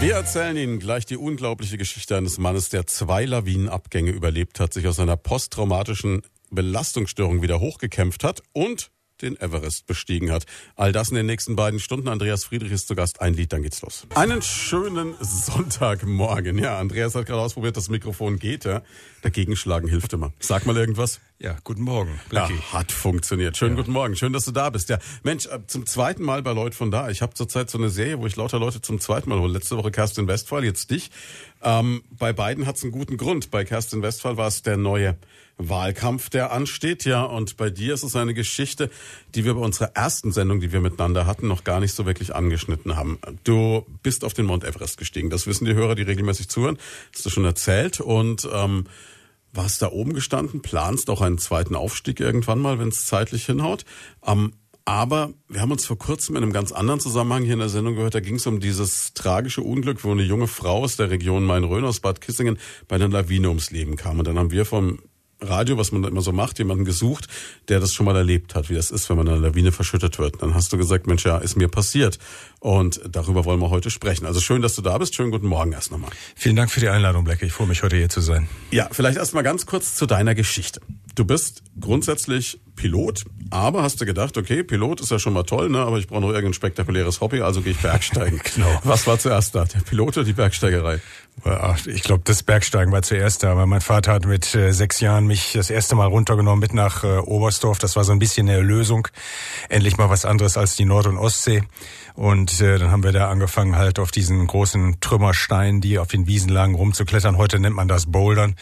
Wir erzählen Ihnen gleich die unglaubliche Geschichte eines Mannes, der zwei Lawinenabgänge überlebt hat, sich aus einer posttraumatischen Belastungsstörung wieder hochgekämpft hat und den Everest bestiegen hat. All das in den nächsten beiden Stunden. Andreas Friedrich ist zu Gast. Ein Lied, dann geht's los. Einen schönen Sonntagmorgen. Ja, Andreas hat gerade ausprobiert, das Mikrofon geht. Ja. Dagegen schlagen hilft immer. Sag mal irgendwas. Ja, guten Morgen. Ja, hat funktioniert. Schönen ja. guten Morgen. Schön, dass du da bist. Ja, Mensch, äh, zum zweiten Mal bei Leute von da. Ich habe zurzeit so eine Serie, wo ich lauter Leute zum zweiten Mal hole. Letzte Woche Kerstin Westphal, jetzt dich. Ähm, bei beiden hat's einen guten Grund. Bei Kerstin Westphal war es der neue Wahlkampf, der ansteht, ja. Und bei dir ist es eine Geschichte, die wir bei unserer ersten Sendung, die wir miteinander hatten, noch gar nicht so wirklich angeschnitten haben. Du bist auf den Mount Everest gestiegen. Das wissen die Hörer, die regelmäßig zuhören. Hast du schon erzählt. Und ähm, warst da oben gestanden, planst auch einen zweiten Aufstieg irgendwann mal, wenn es zeitlich hinhaut. Ähm, aber wir haben uns vor kurzem in einem ganz anderen Zusammenhang hier in der Sendung gehört, da ging es um dieses tragische Unglück, wo eine junge Frau aus der Region Main-Rhön aus Bad Kissingen bei einer Lawine ums Leben kam. Und dann haben wir vom Radio, was man da immer so macht, jemanden gesucht, der das schon mal erlebt hat, wie das ist, wenn man in einer Lawine verschüttet wird. Dann hast du gesagt, Mensch, ja, ist mir passiert. Und darüber wollen wir heute sprechen. Also schön, dass du da bist. Schönen guten Morgen erst nochmal. Vielen Dank für die Einladung, Black. Ich freue mich, heute hier zu sein. Ja, vielleicht erst mal ganz kurz zu deiner Geschichte. Du bist grundsätzlich Pilot, aber hast du gedacht, okay, Pilot ist ja schon mal toll, ne, aber ich brauche noch irgendein spektakuläres Hobby, also gehe ich Bergsteigen. genau. Was war zuerst da, der Pilot oder die Bergsteigerei? Ich glaube, das Bergsteigen war zuerst da, weil mein Vater hat mit äh, sechs Jahren mich das erste Mal runtergenommen mit nach äh, Oberstdorf. Das war so ein bisschen eine Erlösung. Endlich mal was anderes als die Nord- und Ostsee. Und äh, dann haben wir da angefangen, halt auf diesen großen Trümmersteinen, die auf den Wiesen lagen, rumzuklettern. Heute nennt man das Bouldern.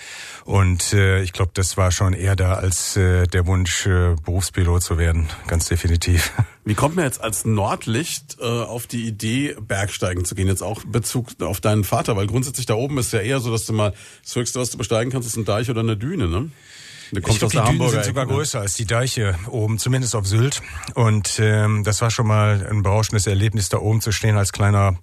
Und äh, ich glaube, das war schon eher da als äh, der Wunsch, äh, Berufspilot zu werden. Ganz definitiv. Wie kommt man jetzt als Nordlicht äh, auf die Idee, Bergsteigen zu gehen? Jetzt auch Bezug auf deinen Vater, weil grundsätzlich da oben ist ja eher so, dass du mal das Höchste, was du besteigen kannst, ist ein Deich oder eine Düne, ne? Der kommt ich glaub, aus die Dünen sind sogar größer als die Deiche oben, zumindest auf Sylt. Und ähm, das war schon mal ein berauschendes Erlebnis, da oben zu stehen als kleiner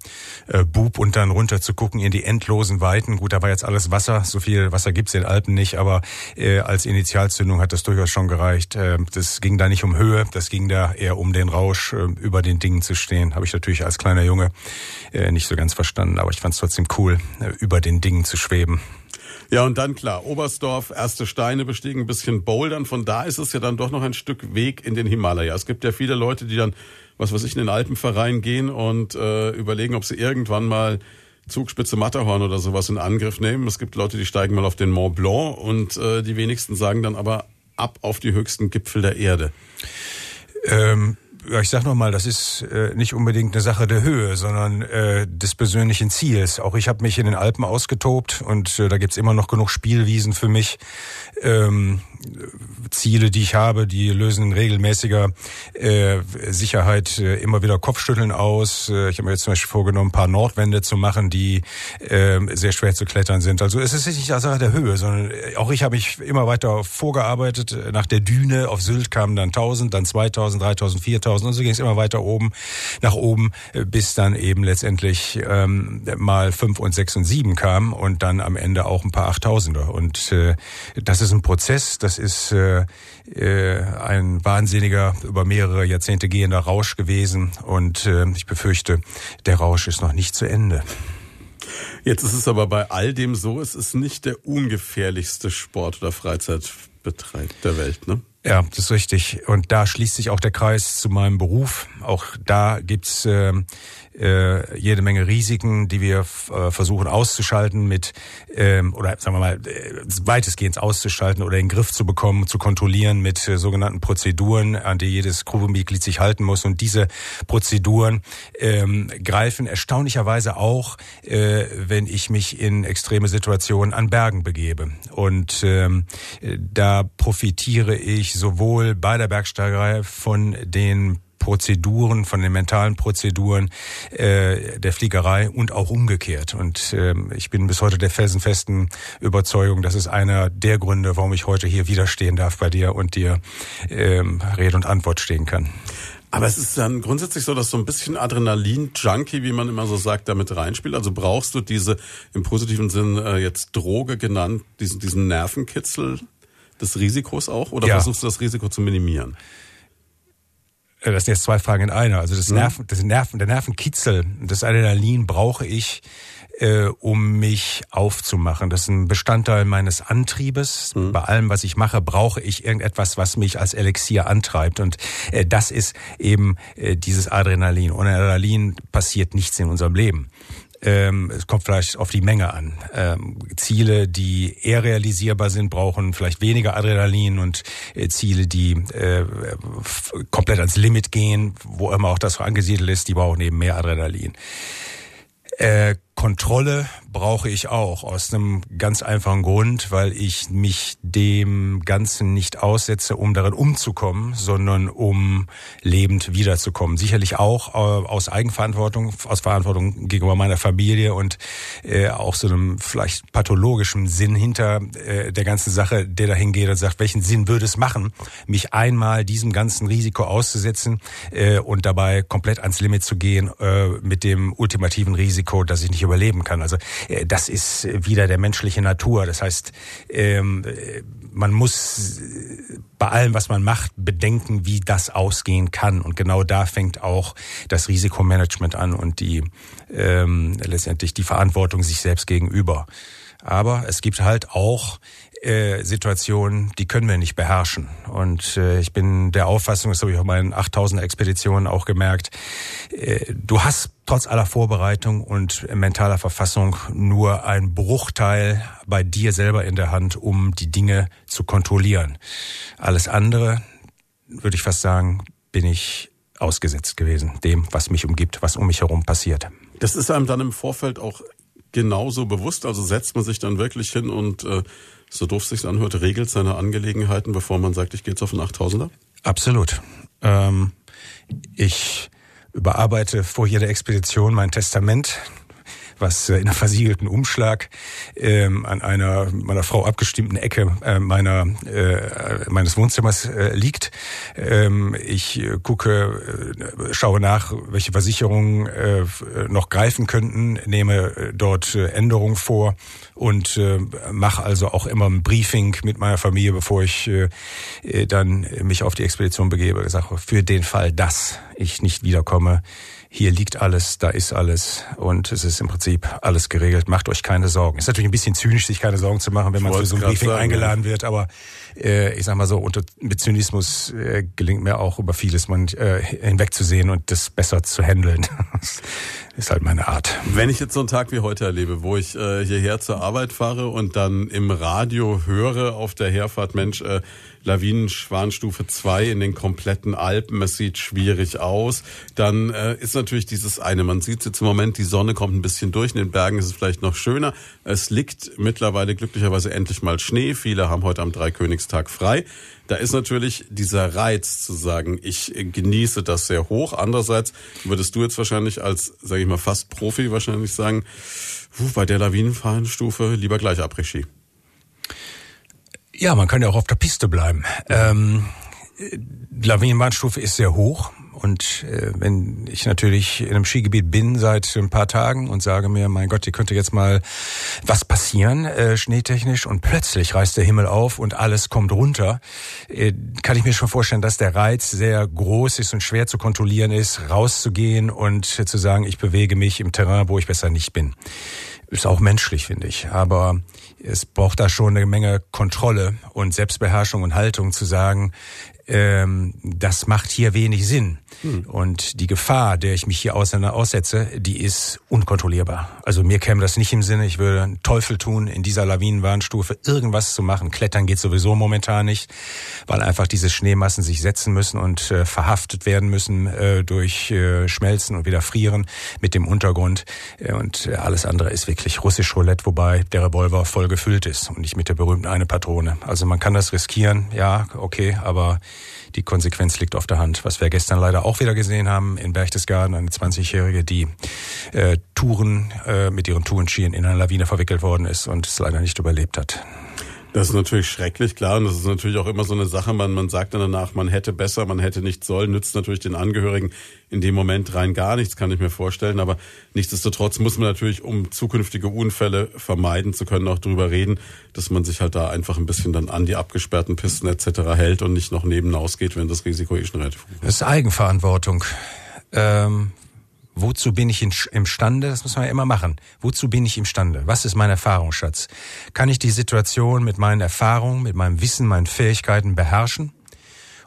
äh, Bub und dann runter zu gucken in die endlosen Weiten. Gut, da war jetzt alles Wasser, so viel Wasser gibt's in den Alpen nicht, aber äh, als Initialzündung hat das durchaus schon gereicht. Äh, das ging da nicht um Höhe, das ging da eher um den Rausch, äh, über den Dingen zu stehen. Habe ich natürlich als kleiner Junge äh, nicht so ganz verstanden, aber ich fand es trotzdem cool, äh, über den Dingen zu schweben. Ja, und dann klar, Oberstdorf, erste Steine bestiegen, ein bisschen Bouldern. Von da ist es ja dann doch noch ein Stück Weg in den Himalaya. Es gibt ja viele Leute, die dann, was weiß ich, in den Alpenverein gehen und äh, überlegen, ob sie irgendwann mal Zugspitze Matterhorn oder sowas in Angriff nehmen. Es gibt Leute, die steigen mal auf den Mont Blanc und äh, die wenigsten sagen dann aber ab auf die höchsten Gipfel der Erde. Ähm, ja, ich sag noch mal, das ist äh, nicht unbedingt eine Sache der Höhe, sondern äh, des persönlichen Ziels. Auch ich habe mich in den Alpen ausgetobt und äh, da gibt's immer noch genug Spielwiesen für mich. Ähm, Ziele, die ich habe, die lösen in regelmäßiger äh, Sicherheit äh, immer wieder Kopfschütteln aus. Äh, ich habe mir jetzt zum Beispiel vorgenommen, ein paar Nordwände zu machen, die äh, sehr schwer zu klettern sind. Also es ist nicht eine Sache der Höhe, sondern äh, auch ich habe mich immer weiter vorgearbeitet. Nach der Düne auf Sylt kamen dann 1000, dann 2000, 3000, 4000 und so ging es immer weiter oben, nach oben, äh, bis dann eben letztendlich ähm, mal 5 und 6 und 7 kam und dann am Ende auch ein paar Achttausender. Und äh, das ist ein Prozess, das ist äh, äh, ein wahnsinniger, über mehrere Jahrzehnte gehender Rausch gewesen. Und äh, ich befürchte, der Rausch ist noch nicht zu Ende. Jetzt ist es aber bei all dem so, es ist nicht der ungefährlichste Sport oder Freizeitbetreib der Welt, ne? Ja, das ist richtig. Und da schließt sich auch der Kreis zu meinem Beruf. Auch da gibt's äh, äh, jede Menge Risiken, die wir äh, versuchen auszuschalten mit ähm, oder sagen wir mal äh, weitestgehend auszuschalten oder in den Griff zu bekommen, zu kontrollieren mit äh, sogenannten Prozeduren, an die jedes Crewmitglied sich halten muss. Und diese Prozeduren ähm, greifen erstaunlicherweise auch, äh, wenn ich mich in extreme Situationen an Bergen begebe. Und ähm, da profitiere ich sowohl bei der Bergsteigerei von den Prozeduren, von den mentalen Prozeduren äh, der Fliegerei und auch umgekehrt. Und äh, ich bin bis heute der felsenfesten Überzeugung, das ist einer der Gründe, warum ich heute hier widerstehen darf bei dir und dir ähm, Rede und Antwort stehen kann. Aber es ist dann grundsätzlich so, dass so ein bisschen Adrenalin-Junkie, wie man immer so sagt, damit reinspielt. Also brauchst du diese im positiven Sinn äh, jetzt Droge genannt, diesen, diesen Nervenkitzel des Risikos auch? Oder ja. versuchst du das Risiko zu minimieren? Äh, das sind jetzt zwei Fragen in einer. Also das Nerven, das Nerven, der Nervenkitzel, das Adrenalin brauche ich, äh, um mich aufzumachen. Das ist ein Bestandteil meines Antriebes. Mhm. Bei allem, was ich mache, brauche ich irgendetwas, was mich als Elixier antreibt. Und äh, das ist eben äh, dieses Adrenalin. Ohne Adrenalin passiert nichts in unserem Leben. Ähm, es kommt vielleicht auf die Menge an. Ähm, Ziele, die eher realisierbar sind, brauchen vielleicht weniger Adrenalin und äh, Ziele, die äh, komplett ans Limit gehen, wo immer auch das angesiedelt ist, die brauchen eben mehr Adrenalin. Äh, Kontrolle brauche ich auch aus einem ganz einfachen Grund, weil ich mich dem Ganzen nicht aussetze, um darin umzukommen, sondern um lebend wiederzukommen. Sicherlich auch äh, aus Eigenverantwortung, aus Verantwortung gegenüber meiner Familie und äh, auch so einem vielleicht pathologischen Sinn hinter äh, der ganzen Sache, der dahin geht und sagt, welchen Sinn würde es machen, mich einmal diesem ganzen Risiko auszusetzen und dabei komplett ans Limit zu gehen mit dem ultimativen Risiko, dass ich nicht überleben kann. Also äh, das ist wieder der menschliche Natur. Das heißt, ähm, man muss bei allem, was man macht, bedenken, wie das ausgehen kann. Und genau da fängt auch das Risikomanagement an und die ähm, letztendlich die Verantwortung sich selbst gegenüber. Aber es gibt halt auch äh, Situationen, die können wir nicht beherrschen. Und äh, ich bin der Auffassung, das habe ich auf meinen 8000 Expeditionen auch gemerkt, äh, du hast trotz aller Vorbereitung und mentaler Verfassung nur ein Bruchteil bei dir selber in der Hand, um die Dinge zu kontrollieren. Alles andere, würde ich fast sagen, bin ich ausgesetzt gewesen, dem, was mich umgibt, was um mich herum passiert. Das ist einem dann im Vorfeld auch genauso bewusst? Also setzt man sich dann wirklich hin und äh, so doof sich anhört, regelt seine Angelegenheiten, bevor man sagt, ich gehe jetzt auf einen 8000er? Absolut. Ähm, ich überarbeite vor jeder Expedition mein Testament was äh, in einem versiegelten Umschlag ähm, an einer meiner Frau abgestimmten Ecke äh, meiner äh, meines Wohnzimmers äh, liegt. Ähm, ich äh, gucke, äh, schaue nach, welche Versicherungen äh, noch greifen könnten, nehme dort Änderungen vor und äh, mache also auch immer ein Briefing mit meiner Familie, bevor ich äh, dann mich auf die Expedition begebe. Ich sage, für den Fall, dass ich nicht wiederkomme, hier liegt alles, da ist alles und es ist im Prinzip alles geregelt. Macht euch keine Sorgen. Ist natürlich ein bisschen zynisch, sich keine Sorgen zu machen, wenn man für so ein Briefing sagen, eingeladen wird, aber äh, ich sag mal so, unter, mit Zynismus äh, gelingt mir auch über vieles man äh, hinwegzusehen und das besser zu handeln. ist halt meine Art. Wenn ich jetzt so einen Tag wie heute erlebe, wo ich äh, hierher zur Arbeit fahre und dann im Radio höre auf der Herfahrt, Mensch, äh, Lawinenschwanstufe 2 in den kompletten Alpen. Es sieht schwierig aus. Dann äh, ist natürlich dieses eine, man sieht jetzt im Moment, die Sonne kommt ein bisschen durch. In den Bergen ist es vielleicht noch schöner. Es liegt mittlerweile glücklicherweise endlich mal Schnee. Viele haben heute am Dreikönigstag frei. Da ist natürlich dieser Reiz zu sagen, ich genieße das sehr hoch. Andererseits würdest du jetzt wahrscheinlich als, sage ich mal, fast Profi wahrscheinlich sagen, bei der Lawinenfahrenstufe lieber gleich Après-Ski. Ja, man kann ja auch auf der Piste bleiben. Ähm, Lawinenbahnstufe ist sehr hoch. Und äh, wenn ich natürlich in einem Skigebiet bin seit ein paar Tagen und sage mir, mein Gott, hier könnte jetzt mal was passieren, äh, schneetechnisch, und plötzlich reißt der Himmel auf und alles kommt runter, äh, kann ich mir schon vorstellen, dass der Reiz sehr groß ist und schwer zu kontrollieren ist, rauszugehen und zu sagen, ich bewege mich im Terrain, wo ich besser nicht bin. Ist auch menschlich, finde ich. Aber es braucht da schon eine Menge Kontrolle und Selbstbeherrschung und Haltung zu sagen, ähm, das macht hier wenig Sinn. Hm. Und die Gefahr, der ich mich hier aussetze, die ist unkontrollierbar. Also mir käme das nicht im Sinne, ich würde einen Teufel tun, in dieser Lawinenwarnstufe irgendwas zu machen. Klettern geht sowieso momentan nicht, weil einfach diese Schneemassen sich setzen müssen und äh, verhaftet werden müssen äh, durch äh, Schmelzen und wieder frieren mit dem Untergrund. Äh, und äh, alles andere ist wirklich russisch Roulette, wobei der Revolver voll gefüllt ist und nicht mit der berühmten eine Patrone. Also man kann das riskieren, ja, okay, aber die Konsequenz liegt auf der Hand. Was wir gestern leider auch wieder gesehen haben in Berchtesgaden, eine 20-Jährige, die äh, Touren äh, mit ihren Tourenskien in eine Lawine verwickelt worden ist und es leider nicht überlebt hat. Das ist natürlich schrecklich, klar. Und das ist natürlich auch immer so eine Sache. Man, man sagt dann danach, man hätte besser, man hätte nicht sollen. Nützt natürlich den Angehörigen in dem Moment rein gar nichts, kann ich mir vorstellen. Aber nichtsdestotrotz muss man natürlich, um zukünftige Unfälle vermeiden zu können, auch darüber reden, dass man sich halt da einfach ein bisschen dann an die abgesperrten Pisten etc. hält und nicht noch nebenaus geht, wenn das Risiko eh schon relativ hoch ist. Das ist Eigenverantwortung. Ähm, Wozu bin ich imstande? Das muss man ja immer machen. Wozu bin ich imstande? Was ist mein Erfahrungsschatz? Kann ich die Situation mit meinen Erfahrungen, mit meinem Wissen, meinen Fähigkeiten beherrschen?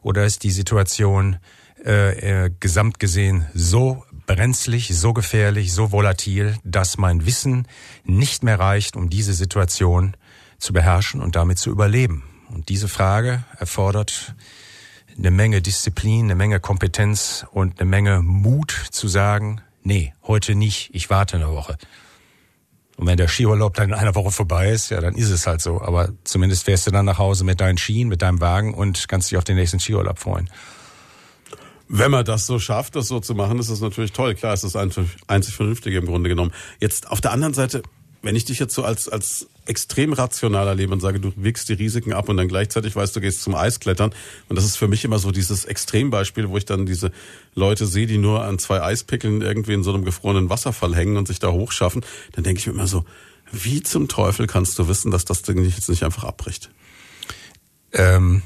Oder ist die Situation äh, äh, gesamt gesehen so brenzlig, so gefährlich, so volatil, dass mein Wissen nicht mehr reicht, um diese Situation zu beherrschen und damit zu überleben? Und diese Frage erfordert eine Menge Disziplin, eine Menge Kompetenz und eine Menge Mut zu sagen, nee, heute nicht, ich warte eine Woche. Und wenn der Skiurlaub dann in einer Woche vorbei ist, ja, dann ist es halt so. Aber zumindest fährst du dann nach Hause mit deinen Skien, mit deinem Wagen und kannst dich auf den nächsten Skiurlaub freuen. Wenn man das so schafft, das so zu machen, ist das natürlich toll. Klar, ist das einzig Vernünftige im Grunde genommen. Jetzt auf der anderen Seite, wenn ich dich jetzt so als, als extrem rational erlebe und sage, du wiegst die Risiken ab und dann gleichzeitig weißt, du gehst zum Eisklettern. Und das ist für mich immer so dieses Extrembeispiel, wo ich dann diese Leute sehe, die nur an zwei Eispickeln irgendwie in so einem gefrorenen Wasserfall hängen und sich da hochschaffen. Dann denke ich mir immer so, wie zum Teufel kannst du wissen, dass das Ding jetzt nicht einfach abbricht? Ähm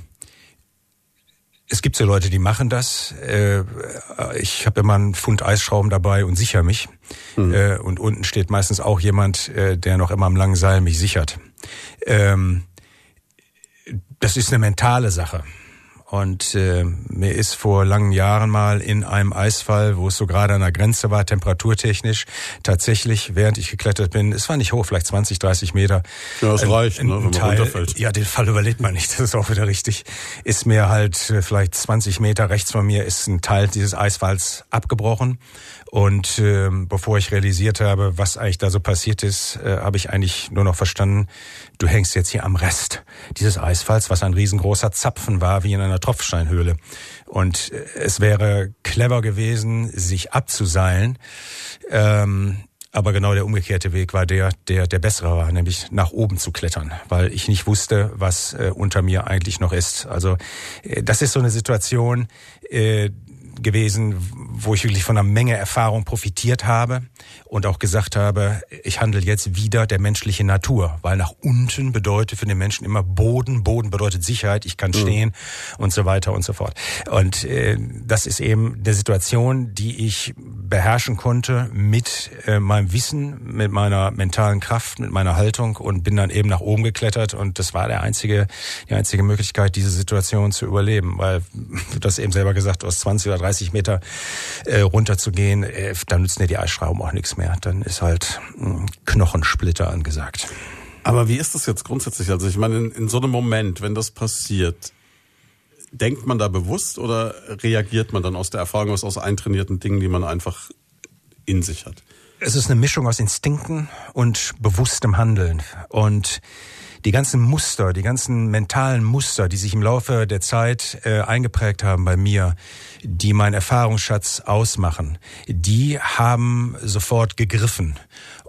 es gibt so Leute, die machen das. Äh, ich habe immer einen Pfund Eisschrauben dabei und sichere mich. Mhm. Und unten steht meistens auch jemand, äh, der noch immer am langen Seil mich sichert. Ähm, das ist eine mentale Sache. Und äh, mir ist vor langen Jahren mal in einem Eisfall, wo es so gerade an der Grenze war, temperaturtechnisch, tatsächlich, während ich geklettert bin, es war nicht hoch, vielleicht 20, 30 Meter. Ja, das reicht, ein, ne, wenn man Teil, runterfällt. Ja, den Fall überlebt man nicht, das ist auch wieder richtig. Ist mir halt äh, vielleicht 20 Meter rechts von mir ist ein Teil dieses Eisfalls abgebrochen. Und äh, bevor ich realisiert habe, was eigentlich da so passiert ist, äh, habe ich eigentlich nur noch verstanden, du hängst jetzt hier am Rest dieses Eisfalls, was ein riesengroßer Zapfen war, wie in einer Tropfsteinhöhle. Und äh, es wäre clever gewesen, sich abzuseilen. Ähm, aber genau der umgekehrte Weg war der, der der bessere war, nämlich nach oben zu klettern, weil ich nicht wusste, was äh, unter mir eigentlich noch ist. Also äh, das ist so eine Situation, äh, gewesen, wo ich wirklich von einer Menge Erfahrung profitiert habe und auch gesagt habe, ich handle jetzt wieder der menschlichen Natur, weil nach unten bedeutet für den Menschen immer Boden, Boden bedeutet Sicherheit, ich kann mhm. stehen und so weiter und so fort. Und äh, das ist eben eine Situation, die ich beherrschen konnte mit äh, meinem Wissen, mit meiner mentalen Kraft, mit meiner Haltung und bin dann eben nach oben geklettert und das war der einzige, die einzige Möglichkeit, diese Situation zu überleben, weil du hast eben selber gesagt, hast 20 oder 30 Meter äh, runterzugehen, äh, dann nützen dir die Eisschrauben auch nichts mehr. Dann ist halt Knochensplitter angesagt. Aber wie ist das jetzt grundsätzlich? Also ich meine, in, in so einem Moment, wenn das passiert, denkt man da bewusst oder reagiert man dann aus der Erfahrung, aus, aus eintrainierten Dingen, die man einfach in sich hat? Es ist eine Mischung aus Instinkten und bewusstem Handeln. Und die ganzen Muster, die ganzen mentalen Muster, die sich im Laufe der Zeit äh, eingeprägt haben bei mir, die meinen Erfahrungsschatz ausmachen, die haben sofort gegriffen.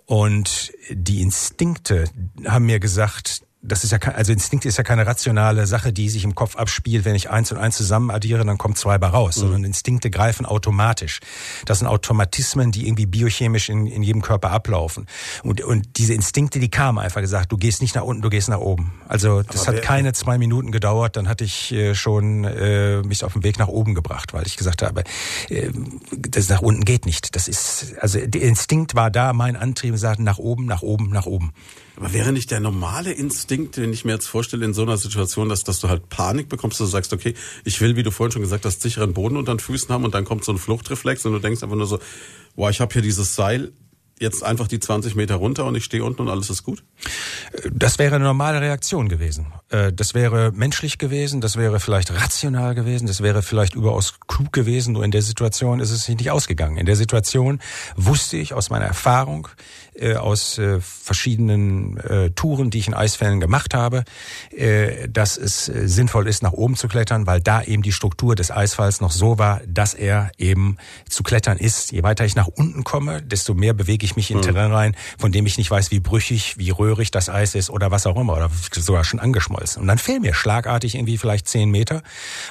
Und die Instinkte haben mir gesagt, das ist ja kein, also Instinkt ist ja keine rationale Sache, die sich im Kopf abspielt. Wenn ich eins und eins zusammen addiere, dann kommt zwei bei raus. Mhm. Sondern Instinkte greifen automatisch. Das sind Automatismen, die irgendwie biochemisch in, in jedem Körper ablaufen. Und, und diese Instinkte, die kamen einfach gesagt, du gehst nicht nach unten, du gehst nach oben. Also das Aber hat keine zwei Minuten gedauert, dann hatte ich äh, schon äh, mich auf den Weg nach oben gebracht, weil ich gesagt habe, äh, das nach unten geht nicht. Das ist, also der Instinkt war da, mein Antrieb sagt nach oben, nach oben, nach oben. Aber wäre nicht der normale Instinkt, den ich mir jetzt vorstelle in so einer Situation, dass, dass du halt Panik bekommst, dass du sagst, okay, ich will, wie du vorhin schon gesagt hast, sicheren Boden unter den Füßen haben und dann kommt so ein Fluchtreflex und du denkst einfach nur so, boah, ich habe hier dieses Seil, jetzt einfach die 20 Meter runter und ich stehe unten und alles ist gut? Das wäre eine normale Reaktion gewesen. Äh, das wäre menschlich gewesen, das wäre vielleicht rational gewesen, das wäre vielleicht überaus klug gewesen. Nur in der Situation ist es nicht ausgegangen. In der Situation wusste ich aus meiner Erfahrung, äh, aus äh, verschiedenen Touren, die ich in Eisfällen gemacht habe, dass es sinnvoll ist, nach oben zu klettern, weil da eben die Struktur des Eisfalls noch so war, dass er eben zu klettern ist. Je weiter ich nach unten komme, desto mehr bewege ich mich in mhm. Terrain rein, von dem ich nicht weiß, wie brüchig, wie röhrig das Eis ist oder was auch immer, oder sogar schon angeschmolzen. Und dann fehlen mir schlagartig irgendwie vielleicht zehn Meter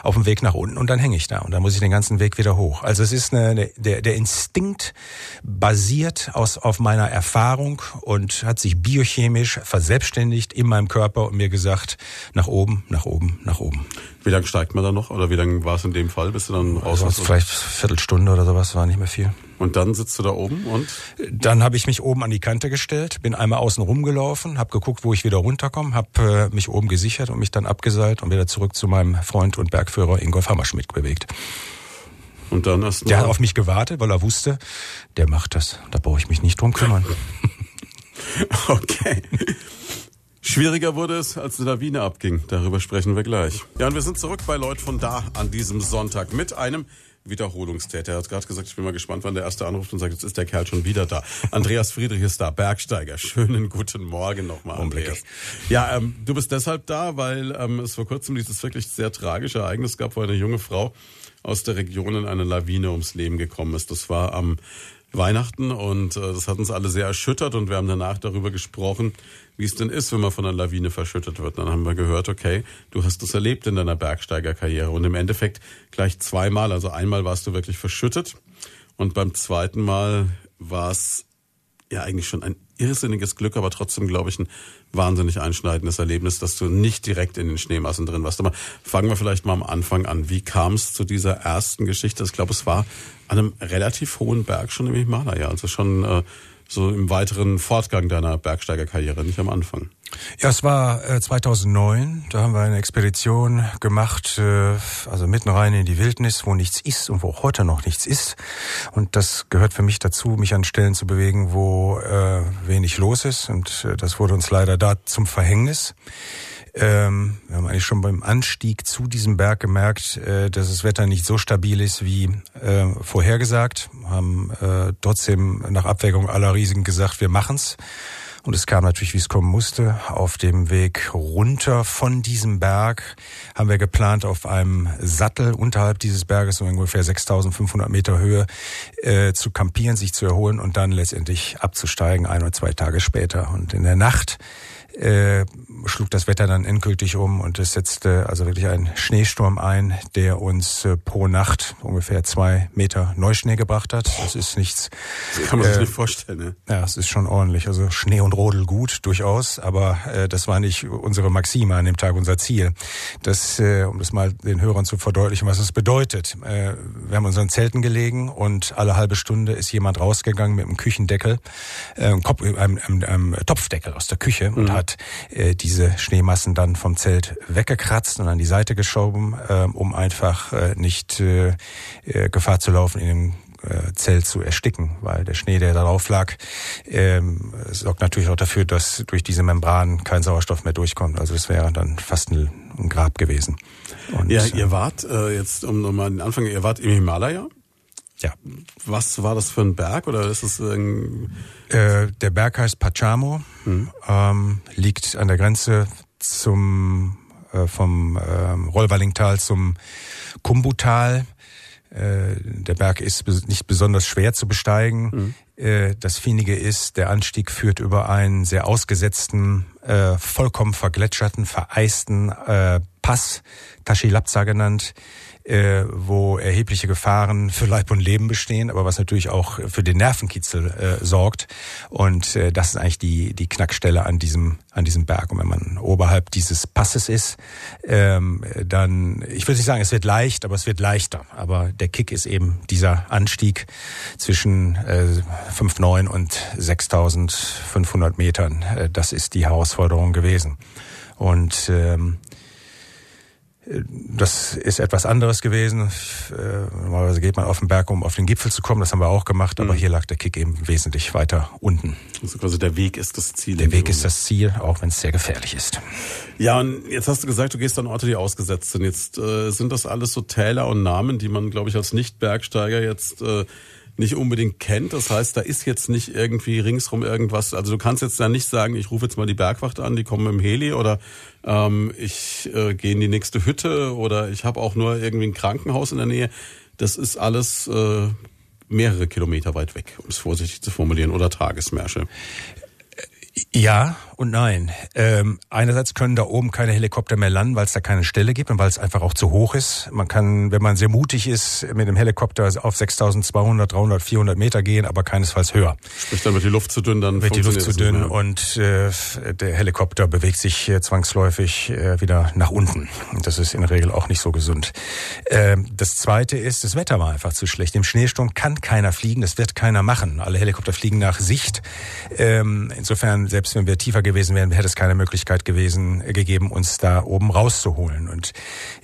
auf dem Weg nach unten und dann hänge ich da und dann muss ich den ganzen Weg wieder hoch. Also es ist eine, der, der Instinkt basiert aus, auf meiner Erfahrung und hat sich biochemisch verselbstständigt in meinem Körper und mir gesagt, nach oben, nach oben, nach oben. Wie lange steigt man da noch? Oder wie lange war es in dem Fall, bis du dann raus warst? Vielleicht Viertelstunde oder sowas, war nicht mehr viel. Und dann sitzt du da oben und? Dann habe ich mich oben an die Kante gestellt, bin einmal außen rumgelaufen, habe geguckt, wo ich wieder runterkomme, habe äh, mich oben gesichert und mich dann abgeseilt und wieder zurück zu meinem Freund und Bergführer Ingolf Hammerschmidt bewegt. Und dann erst Der hat auf mich gewartet, weil er wusste, der macht das. Da brauche ich mich nicht drum kümmern. okay. Schwieriger wurde es, als die Lawine abging. Darüber sprechen wir gleich. Ja, und wir sind zurück bei Leut von da an diesem Sonntag mit einem Wiederholungstäter. Er hat gerade gesagt, ich bin mal gespannt, wann der erste anruft und sagt, jetzt ist der Kerl schon wieder da. Andreas Friedrich ist da, Bergsteiger. Schönen guten Morgen nochmal, Andreas. Ja, ähm, du bist deshalb da, weil ähm, es vor kurzem dieses wirklich sehr tragische Ereignis gab, wo eine junge Frau aus der Region in eine Lawine ums Leben gekommen ist. Das war am Weihnachten und äh, das hat uns alle sehr erschüttert und wir haben danach darüber gesprochen, wie es denn ist, wenn man von einer Lawine verschüttet wird. Dann haben wir gehört, okay, du hast das erlebt in deiner Bergsteigerkarriere und im Endeffekt gleich zweimal. Also einmal warst du wirklich verschüttet und beim zweiten Mal war es ja eigentlich schon ein irrsinniges Glück, aber trotzdem, glaube ich, ein wahnsinnig einschneidendes Erlebnis, dass du nicht direkt in den Schneemassen drin warst. Aber fangen wir vielleicht mal am Anfang an. Wie kam es zu dieser ersten Geschichte? Ich glaube, es war an einem relativ hohen Berg schon im Himalaya, also schon äh, so im weiteren Fortgang deiner Bergsteigerkarriere, nicht am Anfang. Ja, es war äh, 2009. Da haben wir eine Expedition gemacht, äh, also mitten rein in die Wildnis, wo nichts ist und wo heute noch nichts ist. Und das gehört für mich dazu, mich an Stellen zu bewegen, wo äh, wenig los ist. Und äh, das wurde uns leider da zum Verhängnis. Ähm, wir haben eigentlich schon beim Anstieg zu diesem Berg gemerkt, äh, dass das Wetter nicht so stabil ist wie äh, vorhergesagt. Haben äh, trotzdem nach Abwägung aller Risiken gesagt, wir machen's. Und es kam natürlich, wie es kommen musste. Auf dem Weg runter von diesem Berg haben wir geplant, auf einem Sattel unterhalb dieses Berges, um ungefähr 6500 Meter Höhe, äh, zu kampieren, sich zu erholen und dann letztendlich abzusteigen, ein oder zwei Tage später. Und in der Nacht äh, schlug das Wetter dann endgültig um und es setzte also wirklich ein Schneesturm ein, der uns äh, pro Nacht ungefähr zwei Meter Neuschnee gebracht hat. Das ist nichts. Das kann man sich äh, nicht vorstellen. Ne? Ja, es ist schon ordentlich. Also Schnee und Rodel gut, durchaus, aber äh, das war nicht unsere Maxime an dem Tag, unser Ziel. Das, äh, um das mal den Hörern zu verdeutlichen, was es bedeutet. Äh, wir haben unseren Zelten gelegen und alle halbe Stunde ist jemand rausgegangen mit einem Küchendeckel, äh, einem, einem, einem Topfdeckel aus der Küche und mhm. Hat äh, diese Schneemassen dann vom Zelt weggekratzt und an die Seite geschoben, äh, um einfach äh, nicht äh, äh, Gefahr zu laufen, in dem äh, Zelt zu ersticken, weil der Schnee, der darauf lag, ähm, sorgt natürlich auch dafür, dass durch diese Membran kein Sauerstoff mehr durchkommt. Also das wäre dann fast ein, ein Grab gewesen. Und, ja, ihr wart äh, jetzt, um nochmal den Anfang, ihr wart im Himalaya? Ja. Was war das für ein Berg oder ist es ein äh, Der Berg heißt Pachamo, hm. ähm, liegt an der Grenze zum äh, vom äh, Rollwallingtal zum Kumbutal. Äh, der Berg ist nicht besonders schwer zu besteigen. Mhm. Äh, das Finige ist, der Anstieg führt über einen sehr ausgesetzten, äh, vollkommen vergletscherten, vereisten Pass, Tashilapsa genannt, äh, wo erhebliche Gefahren für Leib und Leben bestehen, aber was natürlich auch für den Nervenkitzel äh, sorgt. Und äh, das ist eigentlich die, die Knackstelle an diesem, an diesem Berg. Und wenn man oberhalb dieses Passes ist, ähm, dann, ich würde nicht sagen, es wird leicht, aber es wird leichter. Aber der Kick ist eben dieser Anstieg zwischen äh, 5,9 und 6.500 Metern. Äh, das ist die Herausforderung gewesen. Und ähm, Das ist etwas anderes gewesen. Äh, normalerweise geht man auf den Berg, um auf den Gipfel zu kommen. Das haben wir auch gemacht, aber mhm. hier lag der Kick eben wesentlich weiter unten. Also quasi der Weg ist das Ziel. Der Weg ist das Ziel, auch wenn es sehr gefährlich ist. Ja, und jetzt hast du gesagt, du gehst an Orte, die ausgesetzt sind. Jetzt äh, sind das alles so Täler und Namen, die man, glaube ich, als Nicht-Bergsteiger jetzt äh, nicht unbedingt kennt. Das heißt, da ist jetzt nicht irgendwie ringsrum irgendwas. Also du kannst jetzt da nicht sagen, ich rufe jetzt mal die Bergwacht an, die kommen dem Heli oder ähm, ich äh, gehe in die nächste Hütte oder ich habe auch nur irgendwie ein Krankenhaus in der Nähe. Das ist alles äh, mehrere Kilometer weit weg, um es vorsichtig zu formulieren, oder Tagesmärsche. Ja und nein. Ähm, einerseits können da oben keine Helikopter mehr landen, weil es da keine Stelle gibt und weil es einfach auch zu hoch ist. Man kann, wenn man sehr mutig ist, mit dem Helikopter auf 6200, 300, 400 Meter gehen, aber keinesfalls höher. Sprich, dann wird die Luft zu dünn, dann wird die Luft zu dünn und äh, der Helikopter bewegt sich äh, zwangsläufig äh, wieder nach unten. Und das ist in der Regel auch nicht so gesund. Äh, das Zweite ist, das Wetter war einfach zu schlecht. Im Schneesturm kann keiner fliegen, das wird keiner machen. Alle Helikopter fliegen nach Sicht. Ähm, insofern selbst wenn wir tiefer gewesen wären, hätte es keine Möglichkeit gewesen, äh, gegeben, uns da oben rauszuholen. Und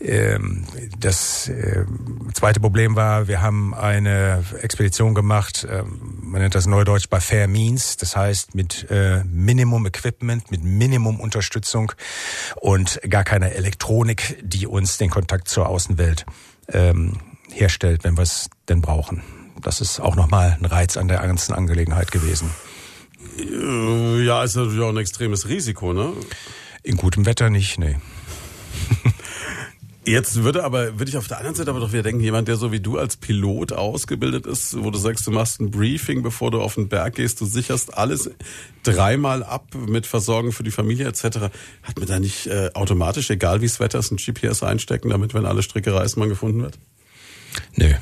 ähm, das äh, zweite Problem war, wir haben eine Expedition gemacht, äh, man nennt das Neudeutsch bei Fair Means, das heißt mit äh, Minimum Equipment, mit Minimum Unterstützung und gar keine Elektronik, die uns den Kontakt zur Außenwelt ähm, herstellt, wenn wir es denn brauchen. Das ist auch nochmal ein Reiz an der ganzen Angelegenheit gewesen. Äh, ja, ist natürlich auch ein extremes Risiko, ne? In gutem Wetter nicht, nee. Jetzt würde aber, würde ich auf der anderen Seite aber doch wieder denken, jemand, der so wie du als Pilot ausgebildet ist, wo du sagst, du machst ein Briefing, bevor du auf den Berg gehst, du sicherst alles dreimal ab mit Versorgung für die Familie etc. Hat man da nicht äh, automatisch, egal wie das Wetter ist, ein GPS einstecken, damit, wenn alle Stricke reißen, man gefunden wird? Nee.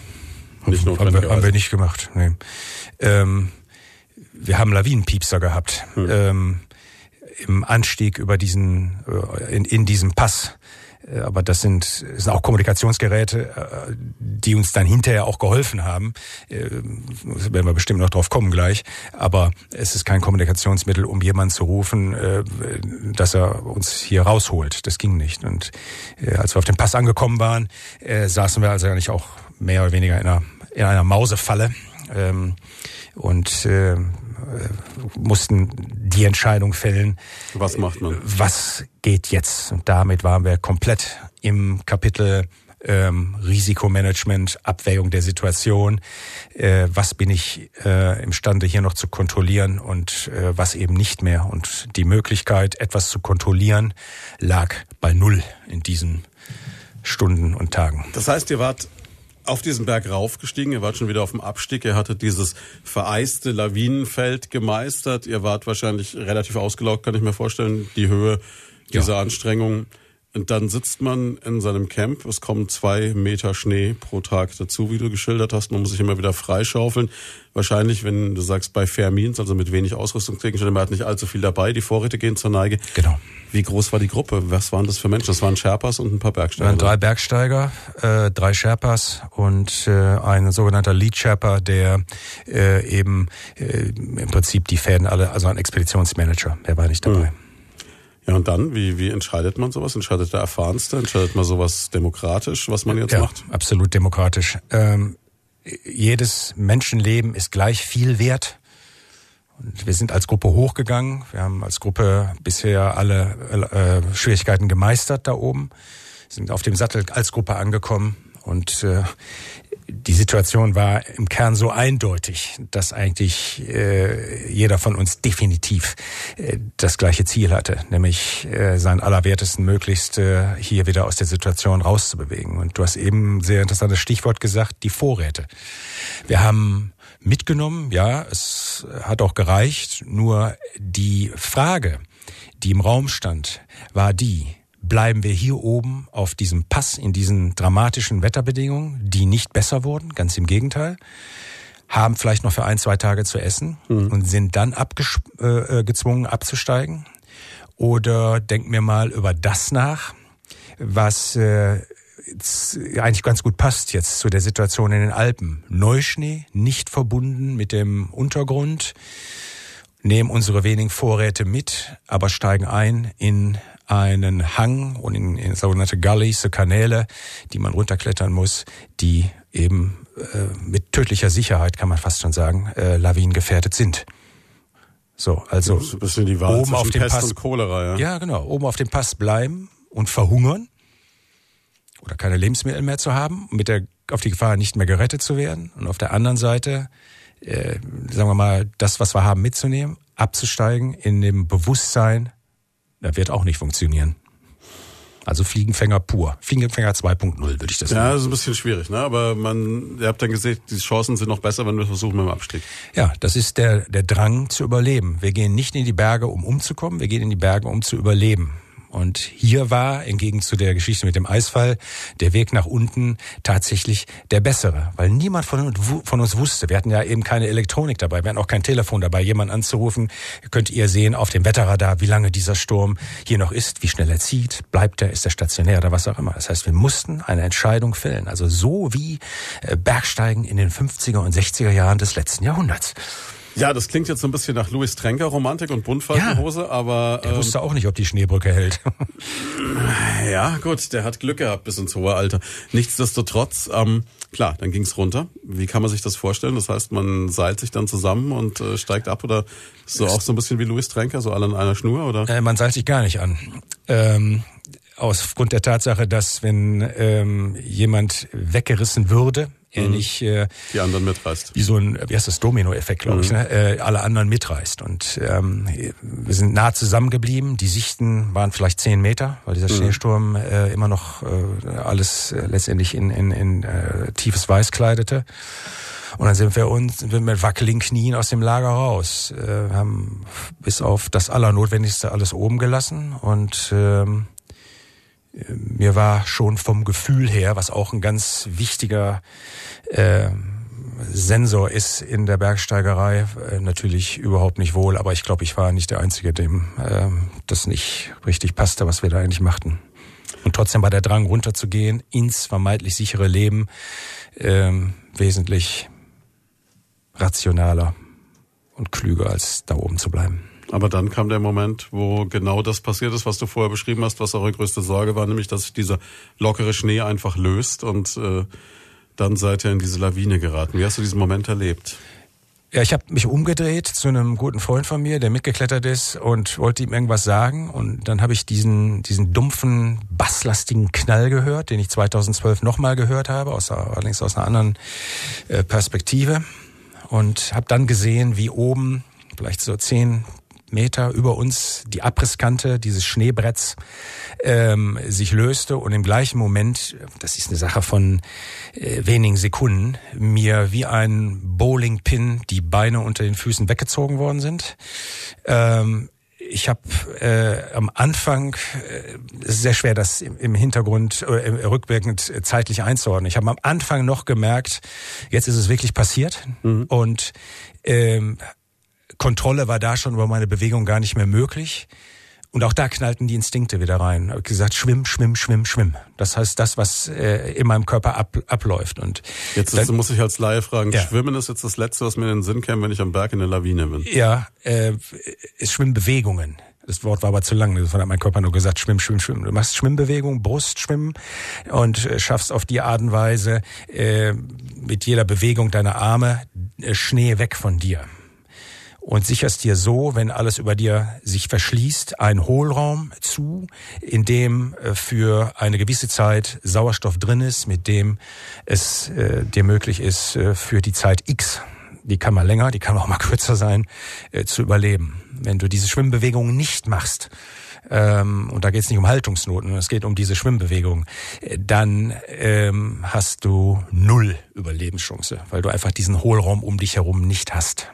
Nicht haben, wir, haben wir nicht gemacht. Nee. Ähm, wir haben Lawinenpiepser gehabt hm. ähm, im Anstieg über diesen äh, in, in diesem Pass. Äh, aber das sind, sind auch Kommunikationsgeräte, äh, die uns dann hinterher auch geholfen haben. Da werden wir bestimmt noch drauf kommen gleich. Aber es ist kein Kommunikationsmittel, um jemanden zu rufen, dass er uns hier rausholt. Das ging nicht. Und als wir auf dem Pass angekommen waren, saßen wir also eigentlich auch mehr oder weniger in einer, in einer Mausefalle. Ähm, und äh, mussten die Entscheidung fällen. Was macht man? Was geht jetzt? Und damit waren wir komplett im Kapitel ähm, Risikomanagement, Abwägung der Situation. Äh, was bin ich äh, imstande hier noch zu kontrollieren und äh, was eben nicht mehr? Und die Möglichkeit, etwas zu kontrollieren, lag bei null in diesen Stunden und Tagen. Das heißt, ihr wart auf diesen Berg raufgestiegen. Ihr wart schon wieder auf dem Abstieg. Ihr hattet dieses vereiste Lawinenfeld gemeistert. Ihr wart wahrscheinlich relativ ausgelaugt, kann ich mir vorstellen, die Höhe dieser ja. Anstrengung. Und dann sitzt man in seinem Camp. Es kommen zwei Meter Schnee pro Tag dazu, wie du geschildert hast. Man muss sich immer wieder freischaufeln. Wahrscheinlich, wenn du sagst, bei Fair Means, also mit wenig Ausrüstungsgegenständen, man hat nicht allzu viel dabei. Die Vorräte gehen zur Neige. Genau. Wie groß war die Gruppe? Was waren das für Menschen? Das waren Sherpas und ein paar Bergsteiger. waren drei Bergsteiger, äh, drei Sherpas und äh, ein sogenannter Lead Sherpa, der äh, eben äh, im Prinzip die Fäden alle, also ein Expeditionsmanager, der war nicht dabei. Hm. Ja, und dann, wie, wie entscheidet man sowas? Entscheidet der Erfahrenste? Entscheidet man sowas demokratisch, was man jetzt ja, macht? absolut demokratisch. Ähm, jedes Menschenleben ist gleich viel wert. Und wir sind als Gruppe hochgegangen. Wir haben als Gruppe bisher alle äh, Schwierigkeiten gemeistert da oben, sind auf dem Sattel als Gruppe angekommen. Und äh, die Situation war im Kern so eindeutig, dass eigentlich äh, jeder von uns definitiv äh, das gleiche Ziel hatte, nämlich äh, sein Allerwertesten möglichst äh, hier wieder aus der Situation rauszubewegen. Und du hast eben sehr interessantes Stichwort gesagt, die Vorräte. Wir haben mitgenommen, ja, es hat auch gereicht, nur die Frage, die im Raum stand, war die, bleiben wir hier oben auf diesem Pass in diesen dramatischen Wetterbedingungen, die nicht besser wurden, ganz im Gegenteil, haben vielleicht noch für ein, zwei Tage zu essen mhm. und sind dann äh, äh, gezwungen abzusteigen? Oder denken wir mal über das nach, was äh, eigentlich ganz gut passt jetzt zu der Situation in den Alpen. Neuschnee, nicht verbunden mit dem Untergrund, nehmen unsere wenigen Vorräte mit, aber steigen ein in einen Hang und in, in sogenannte Gullies, so Kanäle, die man runterklettern muss, die eben äh, mit tödlicher Sicherheit, kann man fast schon sagen, äh, lawinengefährdet sind. So, also so ein bisschen oben auf dem Pest Pass, Cholera, ja. ja, genau, oben auf dem Pass bleiben und verhungern oder keine Lebensmittel mehr zu haben, mit der auf die Gefahr nicht mehr gerettet zu werden und auf der anderen Seite äh, sagen wir mal, das, was wir haben, mitzunehmen, abzusteigen in dem Bewusstsein, das wird auch nicht funktionieren. Also Fliegenfänger pur. Fliegenfänger 2.0 würde ich das Ja, nennen. das ist ein bisschen schwierig, ne? Aber man, ihr habt dann gesehen, die Chancen sind noch besser, wenn wir versuchen mit dem Abstieg. Ja, das ist der, der Drang zu überleben. Wir gehen nicht in die Berge, um umzukommen, wir gehen in die Berge, um zu überleben. Und hier war, entgegen zu der Geschichte mit dem Eisfall, der Weg nach unten tatsächlich der bessere. Weil niemand von, uns wusste, wir hatten ja eben keine Elektronik dabei, wir hatten auch kein Telefon dabei, jemanden anzurufen. Könnt ihr sehen auf dem Wetterradar, wie lange dieser Sturm hier noch ist, wie schnell er zieht, bleibt er, ist er stationär oder was auch immer. Das heißt, wir mussten eine Entscheidung fällen. Also so wie äh, Bergsteigen in den 50er und 60er Jahren des letzten Jahrhunderts. Ja, das klingt jetzt so ein bisschen nach Louis Trenker Romantik und Buntfaltenhose, aber Er ähm, wusste auch nicht, ob die Schneebrücke hält. ja, gut, der hat Glück gehabt bis ins hohe Alter. Nichtsdestotrotz, ähm, klar, dann ging's runter. Wie kann man sich das vorstellen? Das heißt, man seilt sich dann zusammen und äh, steigt ab oder so auch so ein bisschen wie Louis Trenker, so alle an einer Schnur oder? Äh, man seilt sich gar nicht an. Ähm, aufgrund der Tatsache, dass wenn ähm, jemand weggerissen würde, er nicht äh, Die anderen mitreißt. wie so ein, wie heißt das, Domino-Effekt, glaube ich, ne? äh, alle anderen mitreißt. Und ähm, wir sind nah zusammengeblieben. Die Sichten waren vielleicht zehn Meter, weil dieser Schneesturm äh, immer noch äh, alles äh, letztendlich in, in, in äh, tiefes Weiß kleidete. Und dann sind wir uns sind wir mit wackeligen Knien aus dem Lager raus, äh, haben bis auf das Allernotwendigste alles oben gelassen und ähm, mir war schon vom Gefühl her, was auch ein ganz wichtiger äh, Sensor ist in der Bergsteigerei, äh, natürlich überhaupt nicht wohl, aber ich glaube, ich war nicht der Einzige, dem äh, das nicht richtig passte, was wir da eigentlich machten. Und trotzdem war der Drang runterzugehen ins vermeintlich sichere Leben ähm, wesentlich rationaler und klüger als da oben zu bleiben. Aber dann kam der Moment, wo genau das passiert ist, was du vorher beschrieben hast, was eure größte Sorge war, nämlich dass sich dieser lockere Schnee einfach löst und äh, dann seid ihr in diese Lawine geraten. Wie hast du diesen Moment erlebt? Ja, ich habe mich umgedreht zu einem guten Freund von mir, der mitgeklettert ist und wollte ihm irgendwas sagen. Und dann habe ich diesen, diesen dumpfen, basslastigen Knall gehört, den ich 2012 nochmal gehört habe, aus, allerdings aus einer anderen äh, Perspektive. Und habe dann gesehen, wie oben, vielleicht so zehn Meter über uns, die Abrisskante dieses Schneebretts ähm, sich löste und im gleichen Moment, das ist eine Sache von äh, wenigen Sekunden, mir wie ein Bowlingpin die Beine unter den Füßen weggezogen worden sind. Ähm, ich habe äh, am Anfang, äh, es ist sehr schwer, das im, im Hintergrund äh, rückwirkend äh, zeitlich einzuordnen. Ich habe am Anfang noch gemerkt, jetzt ist es wirklich passiert mhm. und ähm, Kontrolle war da schon über meine Bewegung gar nicht mehr möglich. Und auch da knallten die Instinkte wieder rein. Ich habe gesagt, schwimm, schwimm, schwimm, schwimm. Das heißt, das, was äh, in meinem Körper ab, abläuft. Und Jetzt ist, muss ich als Laie fragen, Ja. Schwimmen ist jetzt das Letzte, was mir in den Sinn käme, wenn ich am Berg in der Lawine bin. ja, äh, es Schwimmbewegungen. Das Wort war aber zu lang. Das hat mein Körper nur gesagt, schwimm, schwimm, schwimm. Du machst Schwimmbewegung, Brustschwimmen und äh, schaffst auf die Art und Weise äh, mit jeder Bewegung deiner Arme äh, Schnee weg von dir. Und sicherst dir so, wenn alles über dir sich verschließt, einen Hohlraum zu, in dem äh, für eine gewisse Zeit Sauerstoff drin ist, mit dem es äh, dir möglich ist, äh, für die Zeit X, die kann mal länger, die kann auch mal kürzer sein, äh, zu überleben. Wenn du diese Schwimmbewegungen nicht machst, ähm, und da geht es nicht um Haltungsnoten, es geht um diese Schwimmbewegung, äh, dann ähm, hast du null Überlebenschance, weil du einfach diesen Hohlraum um dich herum nicht hast.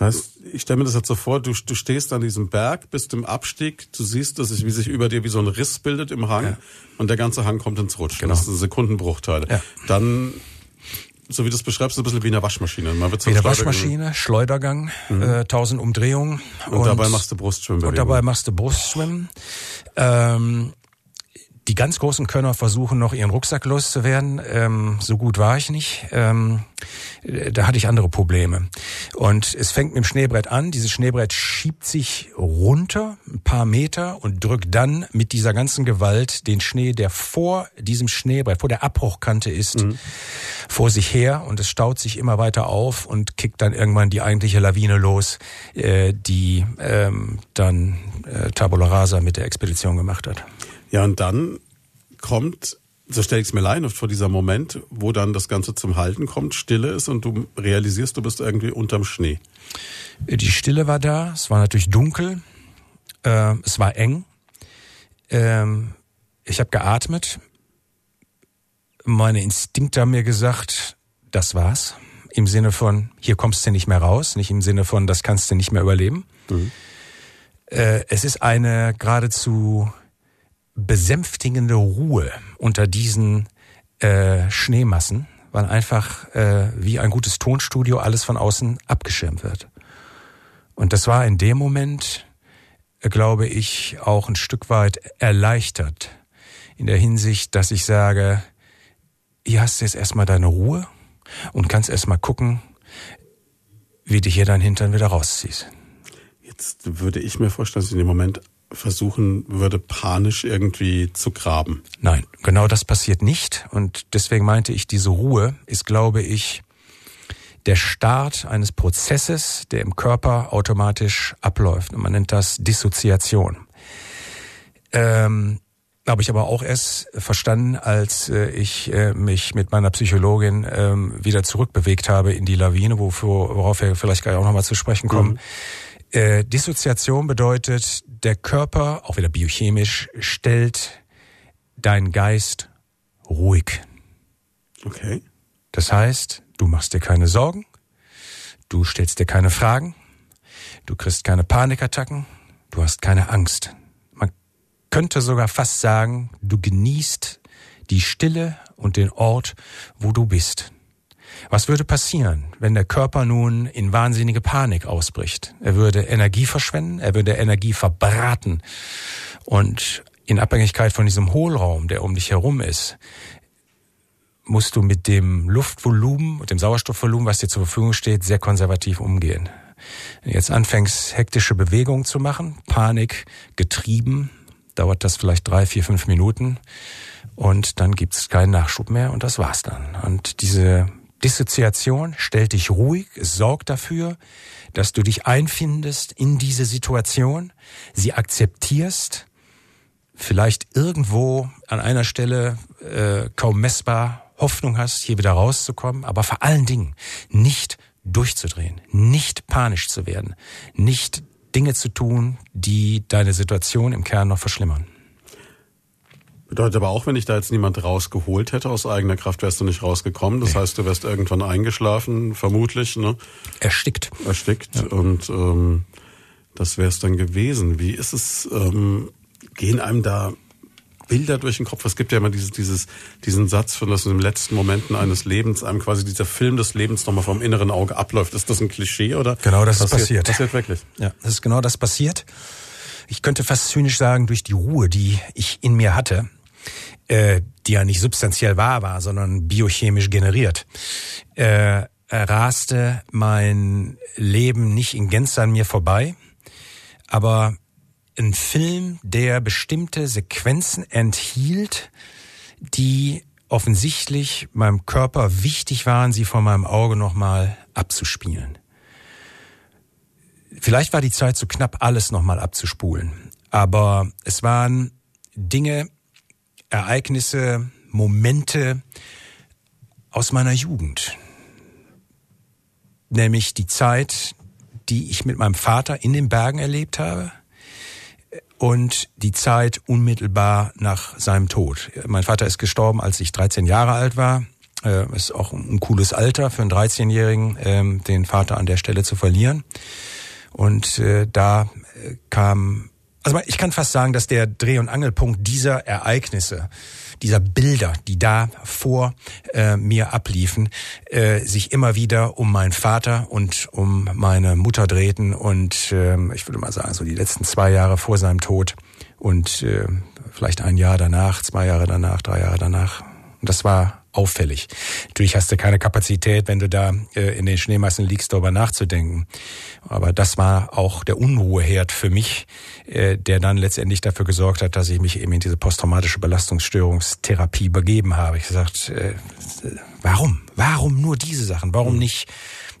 Das heißt, ich stelle mir das jetzt so vor, du, du stehst an diesem Berg, bist im Abstieg, du siehst, dass sich, wie sich über dir wie so ein Riss bildet im Hang Ja. und der ganze Hang kommt ins Rutschen. Genau. Das sind Sekundenbruchteile. Ja. Dann, so wie du es beschreibst, ein bisschen wie eine Waschmaschine. Man wird Wie eine Waschmaschine, Schleudergang, äh, 1000 Umdrehungen. Und, dabei machst du Brustschwimmbewegung. Und dabei machst du Brustschwimmen. Ähm, die ganz großen Könner versuchen noch ihren Rucksack loszuwerden. Ähm, so gut war ich nicht. Ähm, da hatte ich andere Probleme. Und es fängt mit dem Schneebrett an. Dieses Schneebrett schiebt sich runter ein paar Meter und drückt dann mit dieser ganzen Gewalt den Schnee, der vor diesem Schneebrett, vor der Abbruchkante ist, mhm. vor sich her. Und es staut sich immer weiter auf und kickt dann irgendwann die eigentliche Lawine los, äh, die ähm, dann äh, Tabula Rasa mit der Expedition gemacht hat. Ja, und dann kommt, so stelle ich es mir leid vor dieser Moment, wo dann das Ganze zum Halten kommt, Stille ist und du realisierst, du bist irgendwie unterm Schnee. Die Stille war da, es war natürlich dunkel, äh, es war eng. Ähm, ich habe geatmet. Meine Instinkte haben mir gesagt, das war's. Im Sinne von, hier kommst du nicht mehr raus, nicht im Sinne von, das kannst du nicht mehr überleben. Mhm. Äh, es ist eine geradezu besänftigende Ruhe unter diesen äh, Schneemassen, weil einfach äh, wie ein gutes Tonstudio alles von außen abgeschirmt wird. Und das war in dem Moment, äh, glaube ich, auch ein Stück weit erleichtert in der Hinsicht, dass ich sage, hier hast du jetzt erstmal deine Ruhe und kannst erstmal gucken, wie du hier dein Hintern wieder rausziehst. Jetzt würde ich mir vorstellen, dass in dem Moment versuchen würde, panisch irgendwie zu graben. Nein, genau das passiert nicht. Und deswegen meinte ich, diese Ruhe ist, glaube ich, der Start eines Prozesses, der im Körper automatisch abläuft. Und man nennt das Dissoziation. Ähm, habe ich aber auch erst verstanden, als äh, ich äh, mich mit meiner Psychologin ähm, wieder zurückbewegt habe in die Lawine, wofür, worauf wir vielleicht gleich auch nochmal zu sprechen kommen. Mhm äh, Dissoziation bedeutet, der Körper, auch wieder biochemisch, stellt deinen Geist ruhig. Okay. Das heißt, du machst dir keine Sorgen, du stellst dir keine Fragen, du kriegst keine Panikattacken, du hast keine Angst. Man könnte sogar fast sagen, du genießt die Stille und den Ort, wo du bist. Was würde passieren, wenn der Körper nun in wahnsinnige Panik ausbricht? Er würde Energie verschwenden, er würde Energie verbraten. Und in Abhängigkeit von diesem Hohlraum, der um dich herum ist, musst du mit dem Luftvolumen und dem Sauerstoffvolumen, was dir zur Verfügung steht, sehr konservativ umgehen. Wenn du jetzt anfängst, hektische Bewegungen zu machen, Panik getrieben, dauert das vielleicht drei, vier, fünf Minuten und dann gibt's keinen Nachschub mehr und das war's dann. Und diese Dissoziation stellt dich ruhig, es sorgt dafür, dass du dich einfindest in diese Situation, sie akzeptierst, vielleicht irgendwo an einer Stelle äh, kaum messbar Hoffnung hast, hier wieder rauszukommen, aber vor allen Dingen nicht durchzudrehen, nicht panisch zu werden, nicht Dinge zu tun, die deine Situation im Kern noch verschlimmern. Bedeutet aber auch, wenn ich da jetzt niemand rausgeholt hätte aus eigener Kraft, wärst du nicht rausgekommen. Das nee. heißt, du wärst irgendwann eingeschlafen, vermutlich. Ne? Erstickt. Erstickt. Ja. Und ähm, das wäre es dann gewesen. Wie ist es, ähm, gehen einem da Bilder durch den Kopf? Es gibt ja immer dieses, dieses, diesen Satz von, dass in den letzten Momenten eines Lebens einem quasi dieser Film des Lebens nochmal vom inneren Auge abläuft. Ist das ein Klischee oder? Genau, das passiert, ist passiert. Passiert wirklich. Ja, das ist genau das passiert. Ich könnte fast zynisch sagen, durch die Ruhe, die ich in mir hatte, äh, die ja nicht substanziell wahr war, sondern biochemisch generiert, äh, raste mein Leben nicht in Gänze an mir vorbei, aber ein Film, der bestimmte Sequenzen enthielt, die offensichtlich meinem Körper wichtig waren, sie vor meinem Auge nochmal abzuspielen. Vielleicht war die Zeit zu knapp, alles nochmal abzuspulen, aber es waren Dinge, Ereignisse, Momente aus meiner Jugend. Nämlich die Zeit, die ich mit meinem Vater in den Bergen erlebt habe und die Zeit unmittelbar nach seinem Tod. Mein Vater ist gestorben, als ich 13 Jahre alt war. Äh, ist auch ein cooles Alter für einen 13-Jährigen, äh, den Vater an der Stelle zu verlieren. Und äh, da äh, kam Also ich kann fast sagen, dass der Dreh- und Angelpunkt dieser Ereignisse, dieser Bilder, die da vor äh, mir abliefen, äh, sich immer wieder um meinen Vater und um meine Mutter drehten und äh, ich würde mal sagen, so die letzten zwei Jahre vor seinem Tod und äh, vielleicht ein Jahr danach, zwei Jahre danach, drei Jahre danach. Und das war auffällig. Natürlich hast du keine Kapazität, wenn du da äh, in den Schneemassen liegst, darüber nachzudenken. Aber das war auch der Unruheherd für mich, äh, der dann letztendlich dafür gesorgt hat, dass ich mich eben in diese posttraumatische Belastungsstörungstherapie begeben habe. Ich gesagt, äh, warum? Warum nur diese Sachen? Warum nicht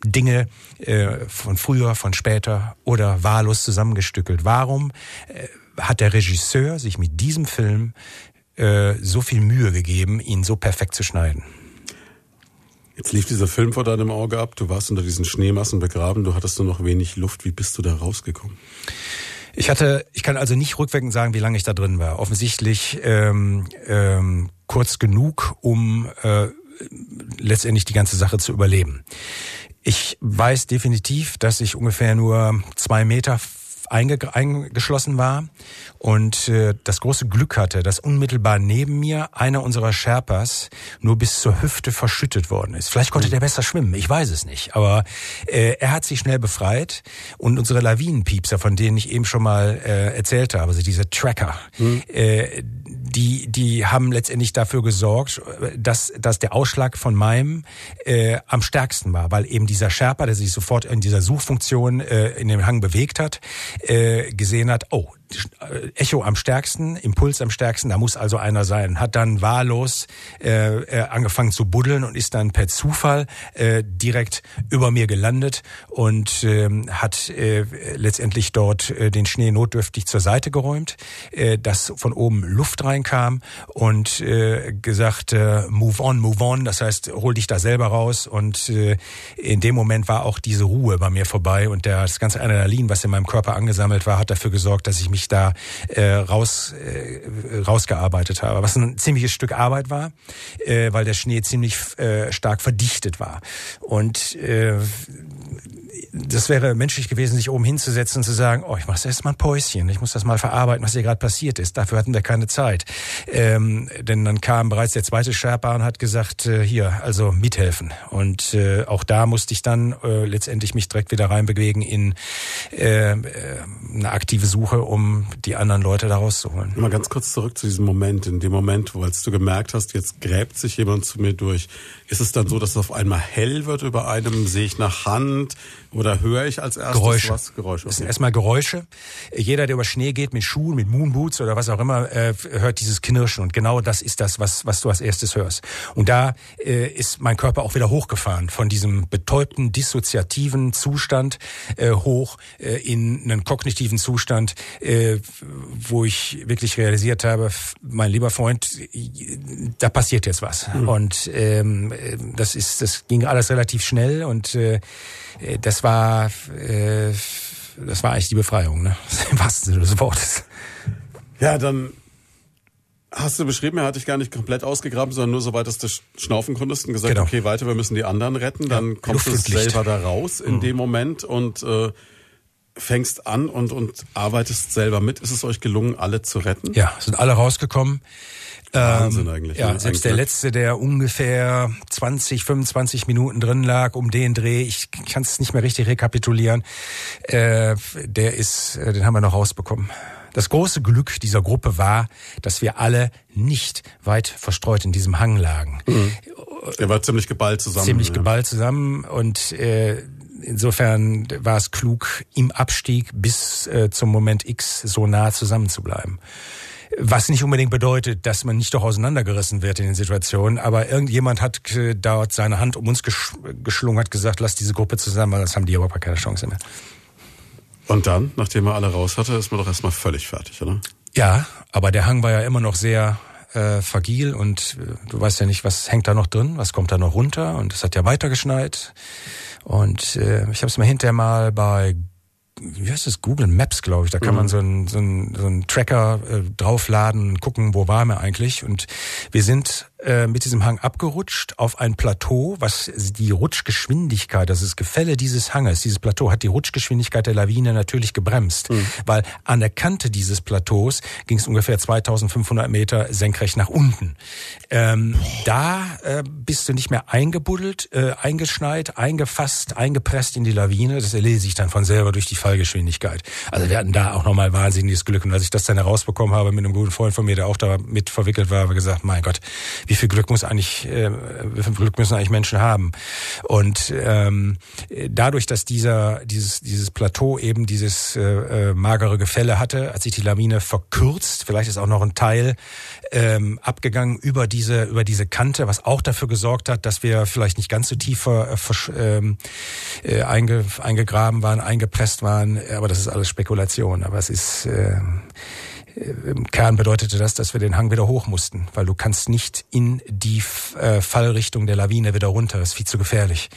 Dinge äh, von früher, von später oder wahllos zusammengestückelt? Warum äh, hat der Regisseur sich mit diesem Film äh, so viel Mühe gegeben, ihn so perfekt zu schneiden. Jetzt lief dieser Film vor deinem Auge ab, du warst unter diesen Schneemassen begraben, du hattest nur noch wenig Luft. Wie bist du da rausgekommen? Ich hatte, ich kann also nicht rückwirkend sagen, wie lange ich da drin war. Offensichtlich ähm, ähm, kurz genug, um äh, letztendlich die ganze Sache zu überleben. Ich weiß definitiv, dass ich ungefähr nur zwei Meter eingeschlossen war und äh, das große Glück hatte, dass unmittelbar neben mir einer unserer Sherpas nur bis zur Hüfte verschüttet worden ist. Vielleicht konnte mhm. der besser schwimmen, ich weiß es nicht. Aber äh, er hat sich schnell befreit und unsere Lawinenpiepser, von denen ich eben schon mal äh, erzählt habe, also diese Tracker, mhm. äh, die, die haben letztendlich dafür gesorgt, dass, dass der Ausschlag von meinem äh, am stärksten war, weil eben dieser Sherpa, der sich sofort in dieser Suchfunktion äh, in dem Hang bewegt hat, äh, gesehen hat, oh, Echo am stärksten, Impuls am stärksten, da muss also einer sein. Hat dann wahllos äh, äh, angefangen zu buddeln und ist dann per Zufall äh, direkt über mir gelandet und äh, hat äh, letztendlich dort äh, den Schnee notdürftig zur Seite geräumt, äh, dass von oben Luft reinkam und äh, gesagt, äh, move on, move on, das heißt, hol dich da selber raus und äh, in dem Moment war auch diese Ruhe bei mir vorbei und das ganze Adrenalin, was in meinem Körper angesammelt war, hat dafür gesorgt, dass ich mich ich da äh, raus, äh, rausgearbeitet habe. Was ein ziemliches Stück Arbeit war, äh, weil der Schnee ziemlich äh, stark verdichtet war. Und äh, das wäre menschlich gewesen, sich oben hinzusetzen und zu sagen, oh, ich mache erst mal ein Päuschen, ich muss das mal verarbeiten, was hier gerade passiert ist. Dafür hatten wir keine Zeit. Ähm, denn dann kam bereits der zweite Sherpa und hat gesagt, äh, hier, also mithelfen. Und äh, auch da musste ich dann äh, letztendlich mich direkt wieder reinbewegen in äh, äh eine aktive Suche, um die anderen Leute da rauszuholen. Mal ganz kurz zurück zu diesem Moment, in dem Moment, wo als du gemerkt hast, jetzt gräbt sich jemand zu mir durch. Ist es dann so, dass es auf einmal hell wird über einem? Sehe ich nach Hand? Oder höre ich als erstes Geräusche. was? Geräusche. Okay. Das sind erstmal Geräusche. Jeder, der über Schnee geht mit Schuhen, mit Moonboots oder was auch immer, äh, hört dieses Knirschen. Und genau das ist das, was, was du als erstes hörst. Und da äh, ist mein Körper auch wieder hochgefahren von diesem betäubten, dissoziativen Zustand äh, hoch äh, in einen kognitiven Zustand, äh, wo ich wirklich realisiert habe, mein lieber Freund, da passiert jetzt was. Mhm. Und ähm, das ist, das ging alles relativ schnell und äh, das das war, äh, das war eigentlich die Befreiung, ne? Im wahrsten Sinne des Wortes. Ja, dann hast du beschrieben, er hat dich gar nicht komplett ausgegraben, sondern nur so weit, dass du schnaufen konntest und gesagt, genau. okay, weiter, wir müssen die anderen retten. Dann ja, kommst du selber da raus in mhm. dem Moment und äh, fängst an und, und arbeitest selber mit. Ist es euch gelungen, alle zu retten? Ja, sind alle rausgekommen. Wahnsinn ähm, eigentlich. Ja, ne? selbst der letzte, der ungefähr 20, 25 Minuten drin lag, um den Dreh, ich kann es nicht mehr richtig rekapitulieren, äh, der ist, äh, den haben wir noch rausbekommen. Das große Glück dieser Gruppe war, dass wir alle nicht weit verstreut in diesem Hang lagen. Mhm. Der war ziemlich geballt zusammen. Ziemlich ja. geballt zusammen und äh, insofern war es klug, im Abstieg bis äh, zum Moment X so nah zusammen zu bleiben. Was nicht unbedingt bedeutet, dass man nicht doch auseinandergerissen wird in den Situationen, aber irgendjemand hat äh, dort seine Hand um uns gesch geschlungen, hat gesagt, lass diese Gruppe zusammen, weil das haben die überhaupt keine Chance mehr. Und dann, nachdem er alle raus hatte, ist man doch erstmal völlig fertig, oder? Ja, aber der Hang war ja immer noch sehr äh, fragil und äh, du weißt ja nicht, was hängt da noch drin, was kommt da noch runter und es hat ja weitergeschneit. Und äh, ich habe es mir hinterher mal bei wie heißt das, Google Maps, glaube ich. Da kann mhm. man so einen so einen, so einen Tracker äh, draufladen und gucken, wo waren wir eigentlich. Und wir sind mit diesem Hang abgerutscht auf ein Plateau, was die Rutschgeschwindigkeit, das ist Gefälle dieses Hanges, dieses Plateau hat die Rutschgeschwindigkeit der Lawine natürlich gebremst, mhm. weil an der Kante dieses Plateaus ging es ungefähr 2500 Meter senkrecht nach unten. Ähm, da äh, bist du nicht mehr eingebuddelt, äh, eingeschneit, eingefasst, eingepresst in die Lawine. Das erlese ich dann von selber durch die Fallgeschwindigkeit. Also wir hatten da auch nochmal wahnsinniges Glück. Und als ich das dann herausbekommen habe mit einem guten Freund von mir, der auch da mit verwickelt war, habe ich gesagt, mein Gott, wie viel Glück muss eigentlich, äh, wie viel Glück müssen eigentlich Menschen haben? Und ähm, dadurch, dass dieser dieses dieses Plateau eben dieses äh, äh, magere Gefälle hatte, hat sich die Lawine verkürzt. Vielleicht ist auch noch ein Teil ähm, abgegangen über diese über diese Kante, was auch dafür gesorgt hat, dass wir vielleicht nicht ganz so tief äh, ähm, äh, einge, eingegraben waren, eingepresst waren. Aber das ist alles Spekulation. Aber es ist äh, im Kern bedeutete das, dass wir den Hang wieder hoch mussten, weil du kannst nicht in die äh, Fallrichtung der Lawine wieder runter. Das ist viel zu gefährlich.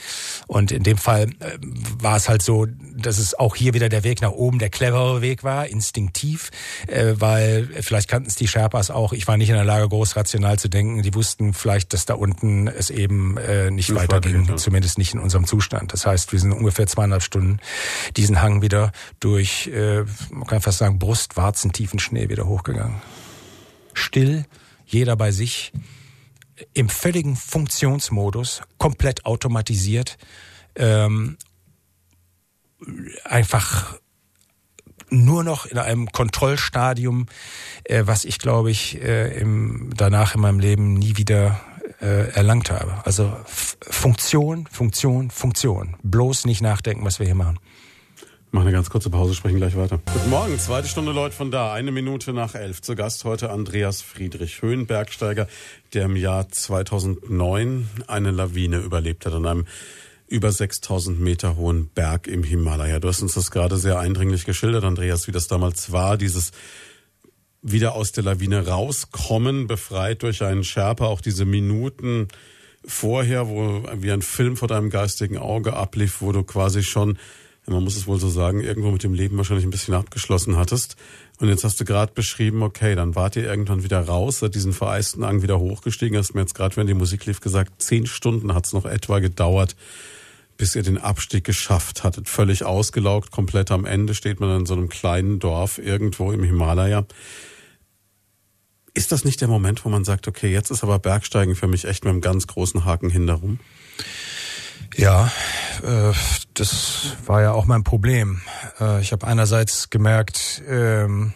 Und in dem Fall äh, war es halt so, dass es auch hier wieder der Weg nach oben der clevere Weg war, instinktiv, äh, weil vielleicht kannten es die Sherpas auch. Ich war nicht in der Lage, groß rational zu denken. Die wussten vielleicht, dass da unten es eben nicht, nicht weiterging, ja. zumindest nicht in unserem Zustand. Das heißt, wir sind ungefähr zweieinhalb Stunden diesen Hang wieder durch, man kann fast sagen, Brustwarzentiefen Schnee wieder hochgegangen. Still, jeder bei sich, im völligen Funktionsmodus, komplett automatisiert, ähm, einfach nur noch in einem Kontrollstadium, äh, was ich glaube ich äh, im, danach in meinem Leben nie wieder äh, erlangt habe. Also Funktion, Funktion, Funktion. Bloß nicht nachdenken, was wir hier machen. Machen eine ganz kurze Pause, sprechen gleich weiter. Guten Morgen, zweite Stunde Leute von da, eine Minute nach elf. Zu Gast heute Andreas Friedrich, Höhenbergsteiger, der im Jahr 2009 eine Lawine überlebt hat an einem über 6000 Meter hohen Berg im Himalaya. Du hast uns das gerade sehr eindringlich geschildert, Andreas, wie das damals war, dieses wieder aus der Lawine rauskommen, befreit durch einen Sherpa, auch diese Minuten vorher, wo wie ein Film vor deinem geistigen Auge ablief, wo du quasi schon man muss es wohl so sagen, irgendwo mit dem Leben wahrscheinlich ein bisschen abgeschlossen hattest. Und jetzt hast du gerade beschrieben, okay, dann wart ihr irgendwann wieder raus, seit diesen vereisten Ang wieder hochgestiegen. Hast mir jetzt gerade, wenn die Musik lief, gesagt, zehn Stunden hat es noch etwa gedauert, bis ihr den Abstieg geschafft hattet. Völlig ausgelaugt, komplett am Ende steht man in so einem kleinen Dorf irgendwo im Himalaya. Ist das nicht der Moment, wo man sagt, okay, jetzt ist aber Bergsteigen für mich echt mit einem ganz großen Haken hinterrum? Ja, äh, das war ja auch mein Problem. Äh, ich habe einerseits gemerkt, ähm,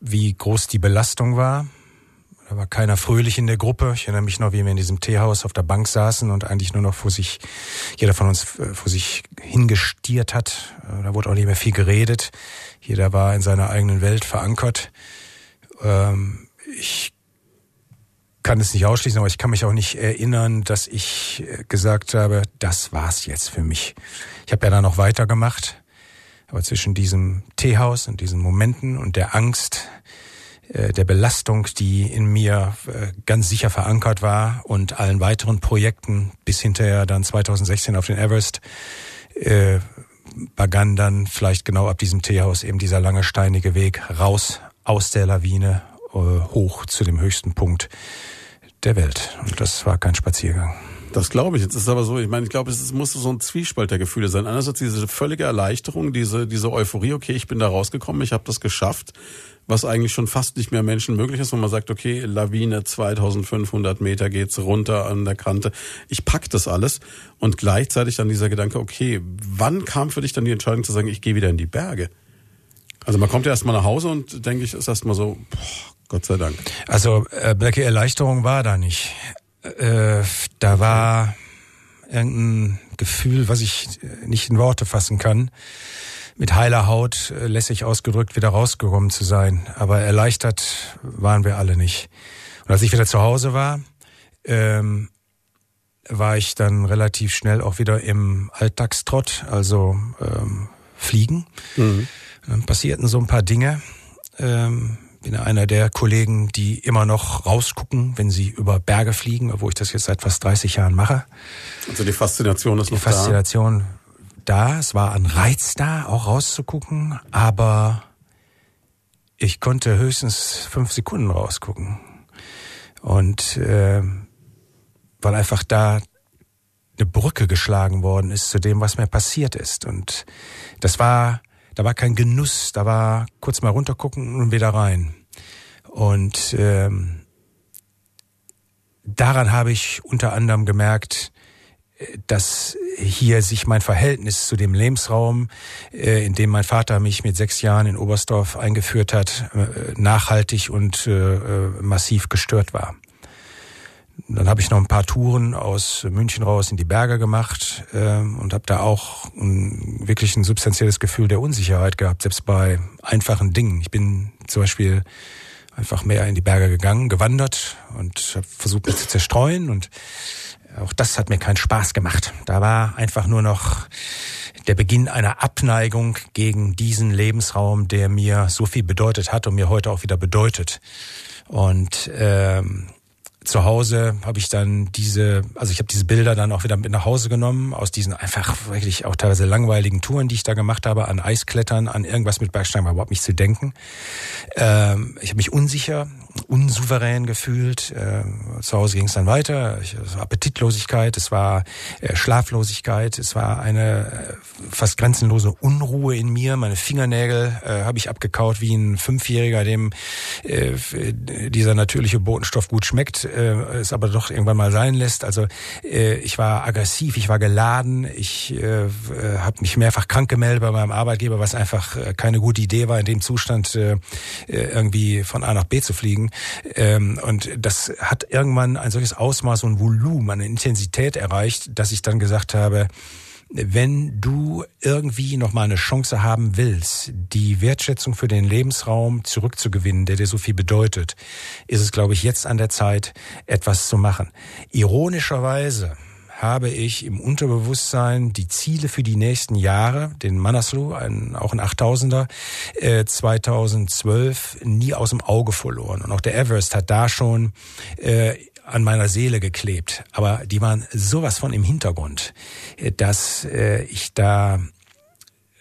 wie groß die Belastung war. Da war keiner fröhlich in der Gruppe. Ich erinnere mich noch, wie wir in diesem Teehaus auf der Bank saßen und eigentlich nur noch vor sich, jeder von uns äh, vor sich hingestiert hat. Da wurde auch nicht mehr viel geredet. Jeder war in seiner eigenen Welt verankert. Ähm, ich kann es nicht ausschließen, aber ich kann mich auch nicht erinnern, dass ich äh, gesagt habe, das war's jetzt für mich. Ich habe ja dann noch weitergemacht, aber zwischen diesem Teehaus und diesen Momenten und der Angst, äh, der Belastung, die in mir äh, ganz sicher verankert war und allen weiteren Projekten bis hinterher dann 2016 auf den Everest, begann dann vielleicht genau ab diesem Teehaus eben dieser lange steinige Weg raus aus der Lawine hoch zu dem höchsten Punkt der Welt. Und das war kein Spaziergang. Das glaube ich. Jetzt ist aber so, ich meine, ich glaube, es muss so ein Zwiespalt der Gefühle sein. Einerseits diese völlige Erleichterung, diese, diese Euphorie, okay, ich bin da rausgekommen, ich habe das geschafft, was eigentlich schon fast nicht mehr Menschen möglich ist, wo man sagt, okay, Lawine, 2500 Meter geht's runter an der Kante, ich pack das alles. Und gleichzeitig dann dieser Gedanke, okay, wann kam für dich dann die Entscheidung zu sagen, ich gehe wieder in die Berge? Also man kommt ja erstmal nach Hause und denke ich, ist erstmal so, boah, Gott sei Dank. Also äh, welche Erleichterung war da nicht. Äh, da war irgendein Gefühl, was ich äh, nicht in Worte fassen kann, mit heiler Haut äh, lässig ausgedrückt wieder rausgekommen zu sein. Aber erleichtert waren wir alle nicht. Und als ich wieder zu Hause war, ähm, war ich dann relativ schnell auch wieder im Alltagstrott, also ähm, Fliegen. Mhm. Dann passierten so ein paar Dinge. Ähm, bin einer der Kollegen, die immer noch rausgucken, wenn sie über Berge fliegen, obwohl ich das jetzt seit fast 30 Jahren mache. Also die Faszination ist die noch Faszination da. da. Es war ein Reiz da, auch rauszugucken, aber ich konnte höchstens fünf Sekunden rausgucken. Und äh, weil einfach da eine Brücke geschlagen worden ist zu dem, was mir passiert ist. Und das war, da war kein Genuss, da war kurz mal runtergucken und wieder rein. Und ähm, daran habe ich unter anderem gemerkt, dass hier sich mein Verhältnis zu dem Lebensraum, äh, in dem mein Vater mich mit sechs Jahren in Oberstdorf eingeführt hat, äh, nachhaltig und äh, massiv gestört war. Dann habe ich noch ein paar Touren aus München raus in die Berge gemacht und habe da auch ein, wirklich ein substanzielles Gefühl der Unsicherheit gehabt, selbst bei einfachen Dingen. Ich bin zum Beispiel einfach mehr in die Berge gegangen, gewandert und habe versucht, mich zu zerstreuen und auch das hat mir keinen Spaß gemacht. Da war einfach nur noch der Beginn einer Abneigung gegen diesen Lebensraum, der mir so viel bedeutet hat und mir heute auch wieder bedeutet. Und ähm, zu Hause habe ich dann diese, also ich habe diese Bilder dann auch wieder mit nach Hause genommen aus diesen einfach wirklich auch teilweise langweiligen Touren, die ich da gemacht habe, an Eisklettern, an irgendwas mit Bergsteigen, war überhaupt nicht zu denken. Ähm, ich habe mich unsicher, unsouverän gefühlt. Äh, zu Hause ging es dann weiter. Ich, es war Appetitlosigkeit, es war äh, Schlaflosigkeit, es war eine äh, fast grenzenlose Unruhe in mir. Meine Fingernägel äh, habe ich abgekaut wie ein Fünfjähriger, dem äh, dieser natürliche Botenstoff gut schmeckt, äh, es aber doch irgendwann mal sein lässt. Also äh, ich war aggressiv, ich war geladen, ich äh, habe mich mehrfach krank gemeldet bei meinem Arbeitgeber, was einfach äh, keine gute Idee war, in dem Zustand äh, irgendwie von A nach B zu fliegen. Ähm, und das hat irgendwann ein solches Ausmaß und Volumen, eine Intensität erreicht, dass ich dann gesagt habe, wenn du irgendwie noch mal eine Chance haben willst, die Wertschätzung für den Lebensraum zurückzugewinnen, der dir so viel bedeutet, ist es, glaube ich, jetzt an der Zeit, etwas zu machen. Ironischerweise habe ich im Unterbewusstsein die Ziele für die nächsten Jahre, den Manaslu, ein, auch ein 8000er, äh, 2012 nie aus dem Auge verloren. Und auch der Everest hat da schon äh, an meiner Seele geklebt. Aber die waren sowas von im Hintergrund, äh, dass äh, ich da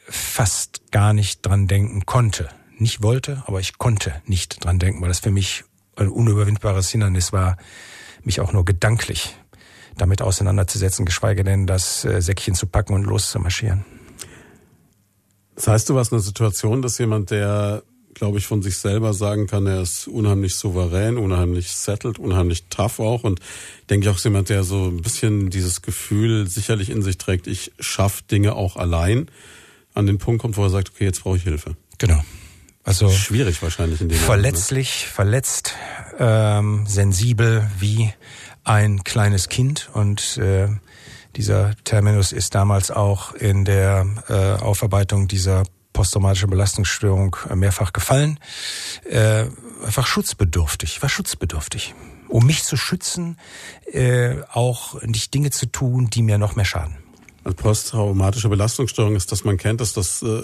fast gar nicht dran denken konnte. Nicht wollte, aber ich konnte nicht dran denken, weil das für mich ein unüberwindbares Hindernis war, mich auch nur gedanklich damit auseinanderzusetzen, geschweige denn das äh, Säckchen zu packen und loszumarschieren. Das heißt, du warst in einer Situation, dass jemand, der, glaube ich, von sich selber sagen kann, er ist unheimlich souverän, unheimlich settled, unheimlich tough auch und denke ich auch jemand, der so ein bisschen dieses Gefühl sicherlich in sich trägt, ich schaffe Dinge auch allein, an den Punkt kommt, wo er sagt, okay, jetzt brauche ich Hilfe. Genau. Also schwierig wahrscheinlich in dem verletzlich, Moment, ne? verletzt, ähm, sensibel wie ein kleines Kind und äh, dieser Terminus ist damals auch in der äh, Aufarbeitung dieser posttraumatischen Belastungsstörung mehrfach gefallen. Äh, einfach schutzbedürftig, war schutzbedürftig. Um mich zu schützen, äh, auch nicht Dinge zu tun, die mir noch mehr schaden. Also posttraumatische Belastungsstörung ist, dass man kennt, dass das äh,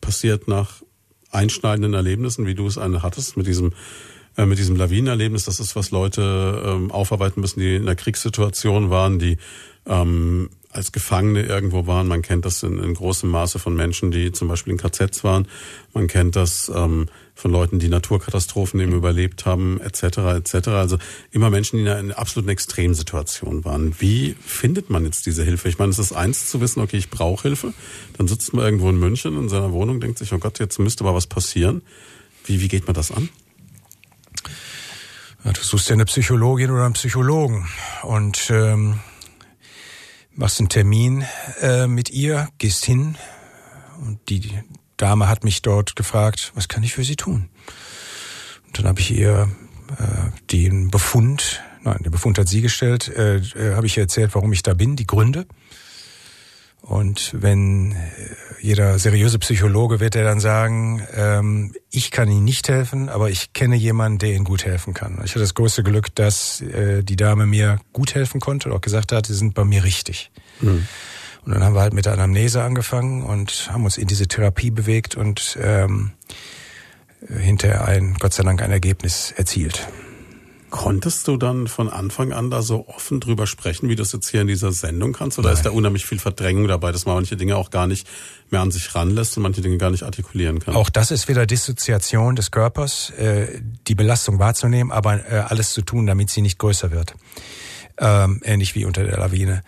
passiert nach einschneidenden Erlebnissen, wie du es eine hattest, mit diesem äh, mit diesem Lawinenerlebnis. Das ist, was Leute ähm, aufarbeiten müssen, die in einer Kriegssituation waren, die ähm, als Gefangene irgendwo waren. Man kennt das in, in großem Maße von Menschen, die zum Beispiel in KZs waren. Man kennt das ähm, von Leuten, die Naturkatastrophen eben überlebt haben, etc. etc. Also immer Menschen, die in einer absoluten Extremsituation waren. Wie findet man jetzt diese Hilfe? Ich meine, es ist eins zu wissen, okay, ich brauche Hilfe. Dann sitzt man irgendwo in München in seiner Wohnung, denkt sich, oh Gott, jetzt müsste aber was passieren. Wie, wie geht man das an? Ja, du suchst ja eine Psychologin oder einen Psychologen und ähm, machst einen Termin äh, mit ihr, gehst hin und die Dame hat mich dort gefragt, was kann ich für sie tun? Und dann habe ich ihr äh, den Befund, nein, den Befund hat sie gestellt, äh, äh, habe ich ihr erzählt, warum ich da bin, die Gründe. Und wenn äh, jeder seriöse Psychologe wird er dann sagen, ähm, ich kann Ihnen nicht helfen, aber ich kenne jemanden, der Ihnen gut helfen kann. Ich hatte das große Glück, dass äh, die Dame mir gut helfen konnte und auch gesagt hat, Sie sind bei mir richtig. Mhm. Und dann haben wir halt mit der Anamnese angefangen und haben uns in diese Therapie bewegt und ähm, hinterher ein, Gott sei Dank, ein Ergebnis erzielt. Konntest du dann von Anfang an da so offen drüber sprechen, wie du es jetzt hier in dieser Sendung kannst? Oder Nein. ist da unheimlich viel Verdrängung dabei, dass man manche Dinge auch gar nicht mehr an sich ranlässt und manche Dinge gar nicht artikulieren kann? Auch das ist wieder Dissoziation des Körpers, äh, die Belastung wahrzunehmen, aber äh, alles zu tun, damit sie nicht größer wird. Ähm, ähnlich wie unter der Lawine.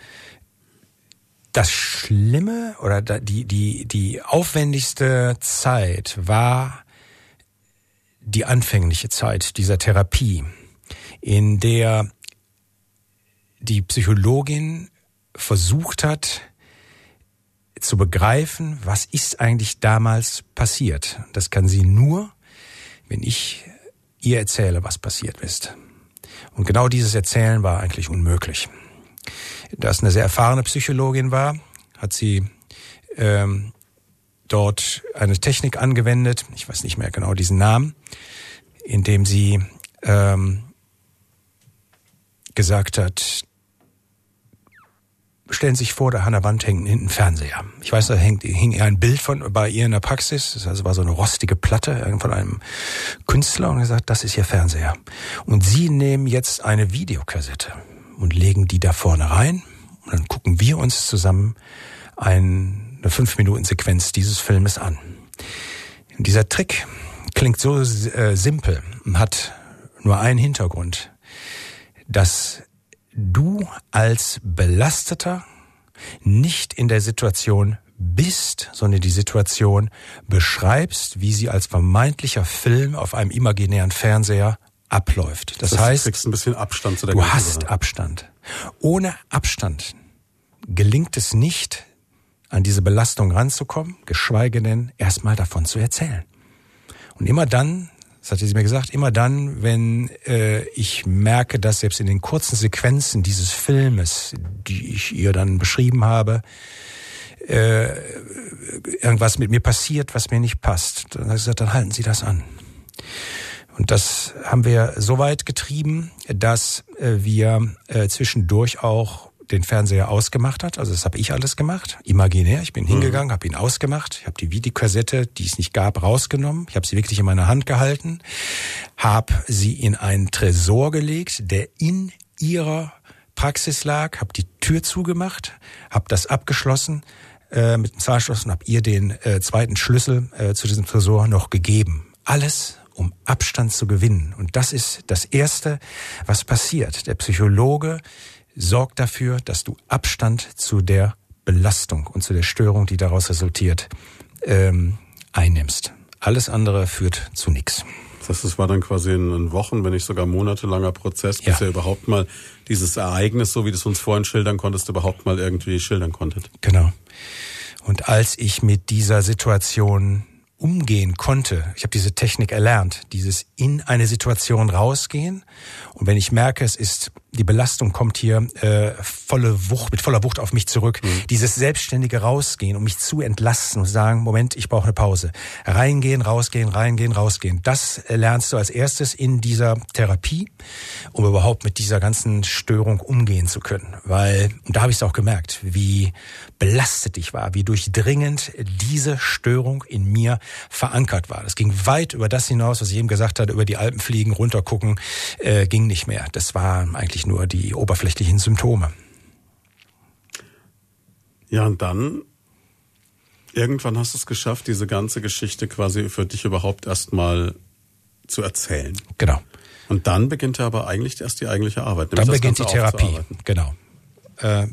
Das Schlimme oder die, die, die aufwendigste Zeit war die anfängliche Zeit dieser Therapie in der die Psychologin versucht hat zu begreifen, was ist eigentlich damals passiert. Das kann sie nur, wenn ich ihr erzähle, was passiert ist. Und genau dieses Erzählen war eigentlich unmöglich. Da es eine sehr erfahrene Psychologin war, hat sie ähm, dort eine Technik angewendet, ich weiß nicht mehr genau diesen Namen, indem sie ähm, gesagt hat, stellen Sie sich vor, da an der Wand hängt ein Fernseher. Ich weiß, da hängt, hing ein Bild von bei ihr in der Praxis. Das also war so eine rostige Platte von einem Künstler und er sagt, das ist Ihr Fernseher. Und Sie nehmen jetzt eine Videokassette und legen die da vorne rein und dann gucken wir uns zusammen eine fünf Minuten Sequenz dieses Filmes an. Und dieser Trick klingt so äh, simpel und hat nur einen Hintergrund dass du als Belasteter nicht in der Situation bist, sondern die Situation beschreibst, wie sie als vermeintlicher Film auf einem imaginären Fernseher abläuft. Das, das heißt, du kriegst ein bisschen Abstand zu der Du hast Abstand. Ohne Abstand gelingt es nicht, an diese Belastung ranzukommen, geschweige denn erstmal davon zu erzählen. Und immer dann das hatte sie mir gesagt, immer dann, wenn äh, ich merke, dass selbst in den kurzen Sequenzen dieses Filmes, die ich ihr dann beschrieben habe, äh, irgendwas mit mir passiert, was mir nicht passt, dann habe ich gesagt, dann halten Sie das an. Und das haben wir so weit getrieben, dass äh, wir äh, zwischendurch auch den Fernseher ausgemacht hat. Also das habe ich alles gemacht, imaginär. Ich bin mhm. hingegangen, habe ihn ausgemacht. Ich habe die Videokassette, die es nicht gab, rausgenommen. Ich habe sie wirklich in meiner Hand gehalten, habe sie in einen Tresor gelegt, der in ihrer Praxis lag, habe die Tür zugemacht, habe das abgeschlossen äh, mit dem Zahnschloss und habe ihr den äh, zweiten Schlüssel äh, zu diesem Tresor noch gegeben. Alles um Abstand zu gewinnen. Und das ist das Erste, was passiert. Der Psychologe sorgt dafür, dass du Abstand zu der Belastung und zu der Störung, die daraus resultiert, ähm, einnimmst. Alles andere führt zu nichts. Das es war dann quasi in Wochen, wenn nicht sogar monatelanger Prozess, bis ja. ihr überhaupt mal dieses Ereignis, so wie du es uns vorhin schildern konntest, überhaupt mal irgendwie schildern konntet. Genau. Und als ich mit dieser Situation umgehen konnte. Ich habe diese Technik erlernt, dieses in eine Situation rausgehen. Und wenn ich merke, es ist die Belastung kommt hier äh, volle Wucht, mit voller Wucht auf mich zurück, mhm. dieses selbstständige Rausgehen, um mich zu entlasten und sagen, Moment, ich brauche eine Pause. Reingehen, rausgehen, reingehen, rausgehen. Das lernst du als erstes in dieser Therapie, um überhaupt mit dieser ganzen Störung umgehen zu können. Weil, und da habe ich es auch gemerkt, wie belastet ich war, wie durchdringend diese Störung in mir verankert war. Das ging weit über das hinaus, was ich eben gesagt hatte, über die Alpen fliegen, runtergucken, äh, ging nicht mehr. Das war eigentlich nur die oberflächlichen Symptome. Ja, und dann irgendwann hast du es geschafft, diese ganze Geschichte quasi für dich überhaupt erstmal zu erzählen. Genau. Und dann beginnt ja aber eigentlich erst die eigentliche Arbeit. Dann beginnt die Therapie. Genau. Äh,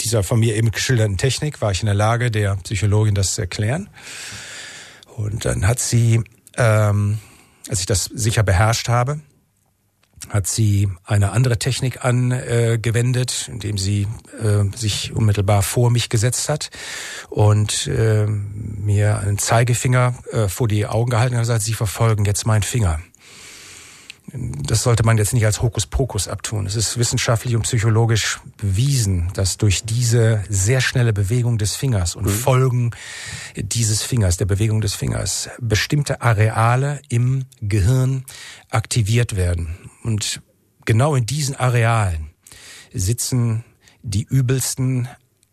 dieser von mir eben geschilderten Technik war ich in der Lage, der Psychologin das zu erklären. Und dann hat sie, ähm, als ich das sicher beherrscht habe, hat sie eine andere Technik angewendet, äh, indem sie äh, sich unmittelbar vor mich gesetzt hat und äh, mir einen Zeigefinger äh, vor die Augen gehalten und gesagt, Sie verfolgen jetzt meinen Finger das sollte man jetzt nicht als Hokuspokus abtun. Es ist wissenschaftlich und psychologisch bewiesen, dass durch diese sehr schnelle Bewegung des Fingers und mhm. Folgen dieses Fingers, der Bewegung des Fingers, bestimmte Areale im Gehirn aktiviert werden. Und genau in diesen Arealen sitzen die übelsten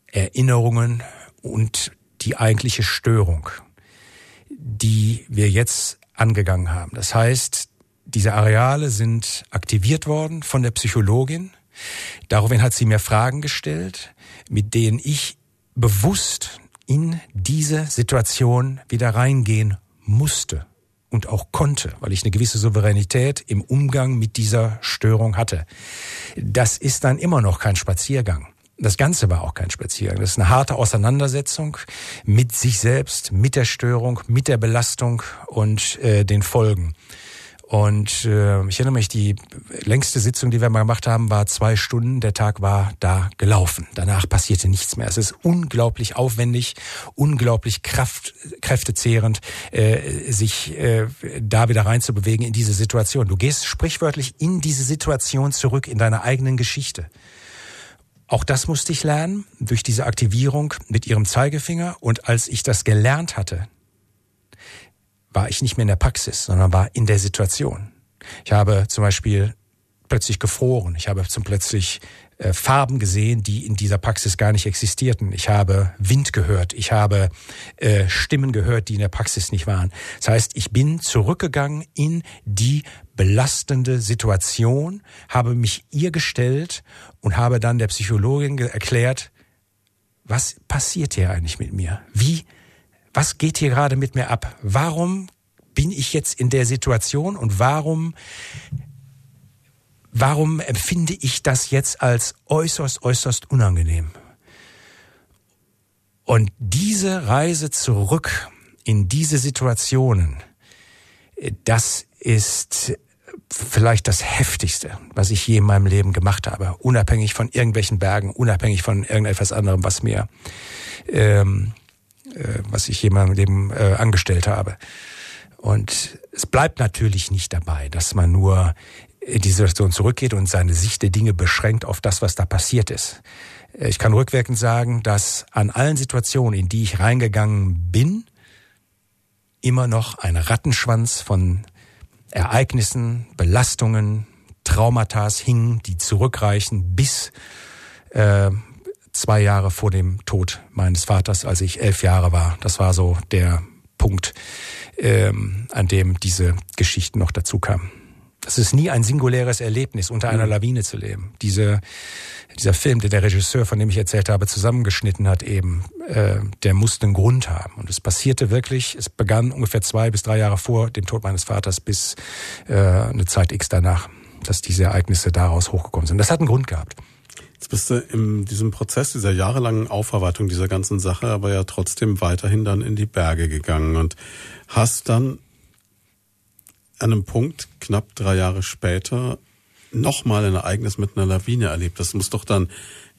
Erinnerungen und die eigentliche Störung, die wir jetzt angegangen haben. Das heißt, diese Areale sind aktiviert worden von der Psychologin. Daraufhin hat sie mir Fragen gestellt, mit denen ich bewusst in diese Situation wieder reingehen musste und auch konnte, weil ich eine gewisse Souveränität im Umgang mit dieser Störung hatte. Das ist dann immer noch kein Spaziergang. Das Ganze war auch kein Spaziergang. Das ist eine harte Auseinandersetzung mit sich selbst, mit der Störung, mit der Belastung und äh, den Folgen. Und äh, ich erinnere mich, die längste Sitzung, die wir mal gemacht haben, war zwei Stunden. Der Tag war da gelaufen. Danach passierte nichts mehr. Es ist unglaublich aufwendig, unglaublich kraft, kräftezehrend, äh, sich äh, da wieder reinzubewegen in diese Situation. Du gehst sprichwörtlich in diese Situation zurück, in deiner eigenen Geschichte. Auch das musste ich lernen durch diese Aktivierung mit ihrem Zeigefinger. Und als ich das gelernt hatte, war ich nicht mehr in der Praxis, sondern war in der Situation. Ich habe zum Beispiel plötzlich gefroren. Ich habe zum plötzlich äh, Farben gesehen, die in dieser Praxis gar nicht existierten. Ich habe Wind gehört. Ich habe äh, Stimmen gehört, die in der Praxis nicht waren. Das heißt, ich bin zurückgegangen in die belastende Situation, habe mich ihr gestellt und habe dann der Psychologin erklärt, was passiert hier eigentlich mit mir? Wie was geht hier gerade mit mir ab? Warum bin ich jetzt in der Situation und warum warum empfinde ich das jetzt als äußerst, äußerst unangenehm? Und diese Reise zurück in diese Situationen, das ist vielleicht das Heftigste, was ich je in meinem Leben gemacht habe, unabhängig von irgendwelchen Bergen, unabhängig von irgendetwas anderem, was mir ähm, äh, was ich jemandem äh, angestellt habe. Und es bleibt natürlich nicht dabei, dass man nur in die Situation zurückgeht und seine Sicht der Dinge beschränkt auf das, was da passiert ist. Äh, ich kann rückwirkend sagen, dass an allen Situationen, in die ich reingegangen bin, immer noch ein Rattenschwanz von Ereignissen, Belastungen, Traumata hing, die zurückreichen bis äh, zwei Jahre vor dem Tod meines Vaters, als ich elf Jahre war. Das war so der Punkt, ähm, an dem diese Geschichten noch dazu kamen. Es ist nie ein singuläres Erlebnis, unter einer mhm. Lawine zu leben. Diese, dieser Film, den der Regisseur, von dem ich erzählt habe, zusammengeschnitten hat, eben, äh, der musste einen Grund haben. Und es passierte wirklich, es begann ungefähr zwei bis drei Jahre vor dem Tod meines Vaters bis äh, eine Zeit X danach, dass diese Ereignisse daraus hochgekommen sind. Das hat einen Grund gehabt. Jetzt bist du in diesem Prozess dieser jahrelangen Aufarbeitung dieser ganzen Sache aber ja trotzdem weiterhin dann in die Berge gegangen und hast dann an einem Punkt knapp drei Jahre später nochmal ein Ereignis mit einer Lawine erlebt. Das muss doch dann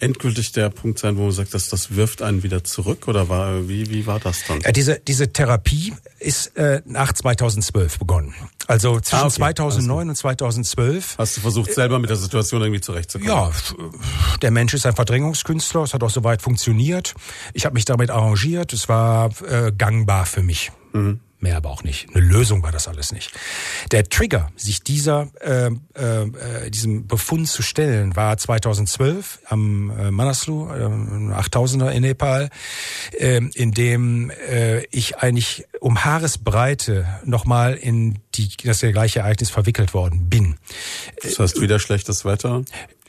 endgültig der Punkt sein, wo man sagt, dass das wirft einen wieder zurück oder war wie wie war das dann? Ja, diese diese Therapie ist äh, nach 2012 begonnen. Also zwischen ah, okay. 2009 also. und 2012. Hast du versucht selber mit der Situation irgendwie zurechtzukommen? Ja, der Mensch ist ein Verdrängungskünstler. Es hat auch soweit funktioniert. Ich habe mich damit arrangiert. Es war äh, gangbar für mich. Mhm. Mehr aber auch nicht. Eine Lösung war das alles nicht. Der Trigger, sich dieser äh, äh, diesem Befund zu stellen, war 2012 am äh, Manaslu, äh, 8000er in Nepal, äh, in dem äh, ich eigentlich um Haaresbreite nochmal in die, das gleiche Ereignis verwickelt worden bin. Das heißt wieder schlechtes Wetter?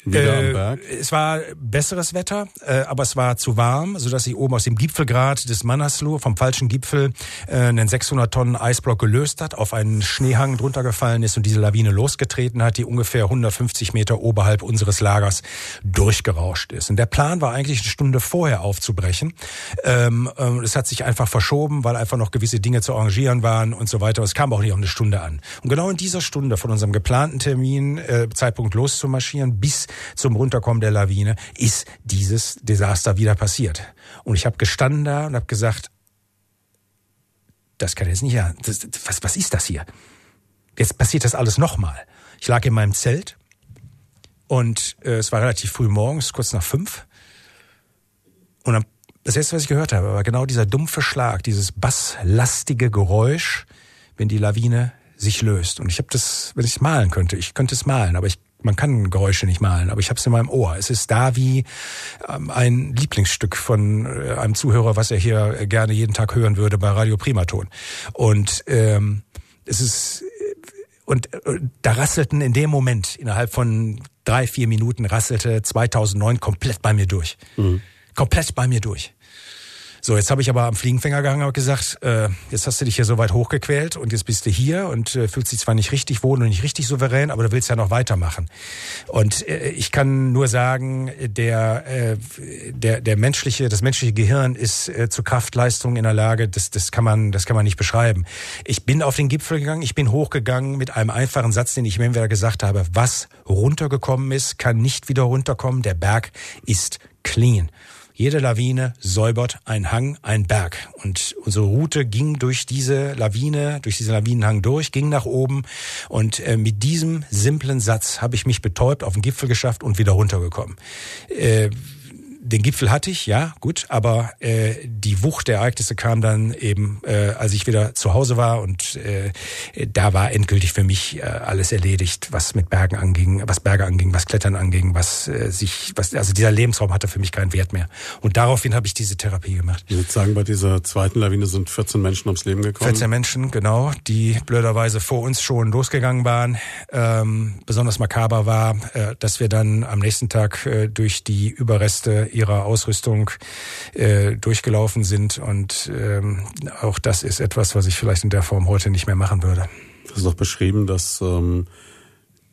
Äh? Es war besseres Wetter, äh, aber es war zu warm, so dass ich oben aus dem Gipfelgrat des Manaslu, vom falschen Gipfel, äh, einen 600 Tonnen Eisblock gelöst hat, auf einen Schneehang drunter gefallen ist und diese Lawine losgetreten hat, die ungefähr 150 Meter oberhalb unseres Lagers durchgerauscht ist. Und der Plan war eigentlich eine Stunde vorher aufzubrechen. Ähm, ähm, es hat sich einfach verschoben, weil einfach noch gewisse Dinge zu arrangieren waren und so weiter. Es kam auch nicht auf eine Stunde an. Und genau in dieser Stunde von unserem geplanten Termin, Zeitpunkt loszumarschieren, bis zum Runterkommen der Lawine ist dieses Desaster wieder passiert. Und ich habe gestanden da und habe gesagt, das kann jetzt nicht das, was, was ist das hier? Jetzt passiert das alles nochmal. Ich lag in meinem Zelt und äh, es war relativ früh morgens, kurz nach fünf. Und dann, das erste, was ich gehört habe, war genau dieser dumpfe Schlag, dieses basslastige Geräusch, wenn die Lawine sich löst. Und ich habe das, wenn ich es malen könnte, ich könnte es malen, aber ich man kann Geräusche nicht malen, aber ich habe es in meinem Ohr. Es ist da wie ähm, ein Lieblingsstück von äh, einem Zuhörer, was er hier gerne jeden Tag hören würde bei Radio Primaton. Und ähm, es ist und äh, da rasselten in dem Moment, innerhalb von drei, vier Minuten, rasselte 2009 komplett bei mir durch. Mhm. Komplett bei mir durch. So, jetzt habe ich aber am Fliegenfänger gehangen und gesagt, äh, jetzt hast du dich hier so weit hochgequält und jetzt bist du hier und äh, fühlst dich zwar nicht richtig wohl und nicht richtig souverän, aber du willst ja noch weitermachen. Und äh, ich kann nur sagen, der, äh, der, der menschliche, das menschliche Gehirn ist äh, zu Kraftleistung in der Lage, das, das kann man, das kann man nicht beschreiben. Ich bin auf den Gipfel gegangen, ich bin hochgegangen mit einem einfachen Satz, den ich mir wieder gesagt habe, was runtergekommen ist, kann nicht wieder runterkommen, der Berg ist clean. Jede Lawine säubert ein Hang, ein Berg. Und unsere Route ging durch diese Lawine, durch diesen Lawinenhang durch, ging nach oben. Und äh, mit diesem simplen Satz habe ich mich betäubt, auf den Gipfel geschafft und wieder runtergekommen. Äh, den Gipfel hatte ich, ja, gut, aber äh, die Wucht der Ereignisse kam dann eben, äh, als ich wieder zu Hause war und äh, da war endgültig für mich äh, alles erledigt, was mit Bergen anging, was Berge anging, was Klettern anging, was äh, sich, was also dieser Lebensraum hatte für mich keinen Wert mehr. Und daraufhin habe ich diese Therapie gemacht. Ich würde sagen, bei dieser zweiten Lawine sind 14 Menschen ums Leben gekommen. 14 Menschen, genau, die blöderweise vor uns schon losgegangen waren. Ähm, besonders makaber war, äh, dass wir dann am nächsten Tag äh, durch die Überreste ihrer Ausrüstung äh, durchgelaufen sind. Und ähm, auch das ist etwas, was ich vielleicht in der Form heute nicht mehr machen würde. Du hast doch beschrieben, dass ähm,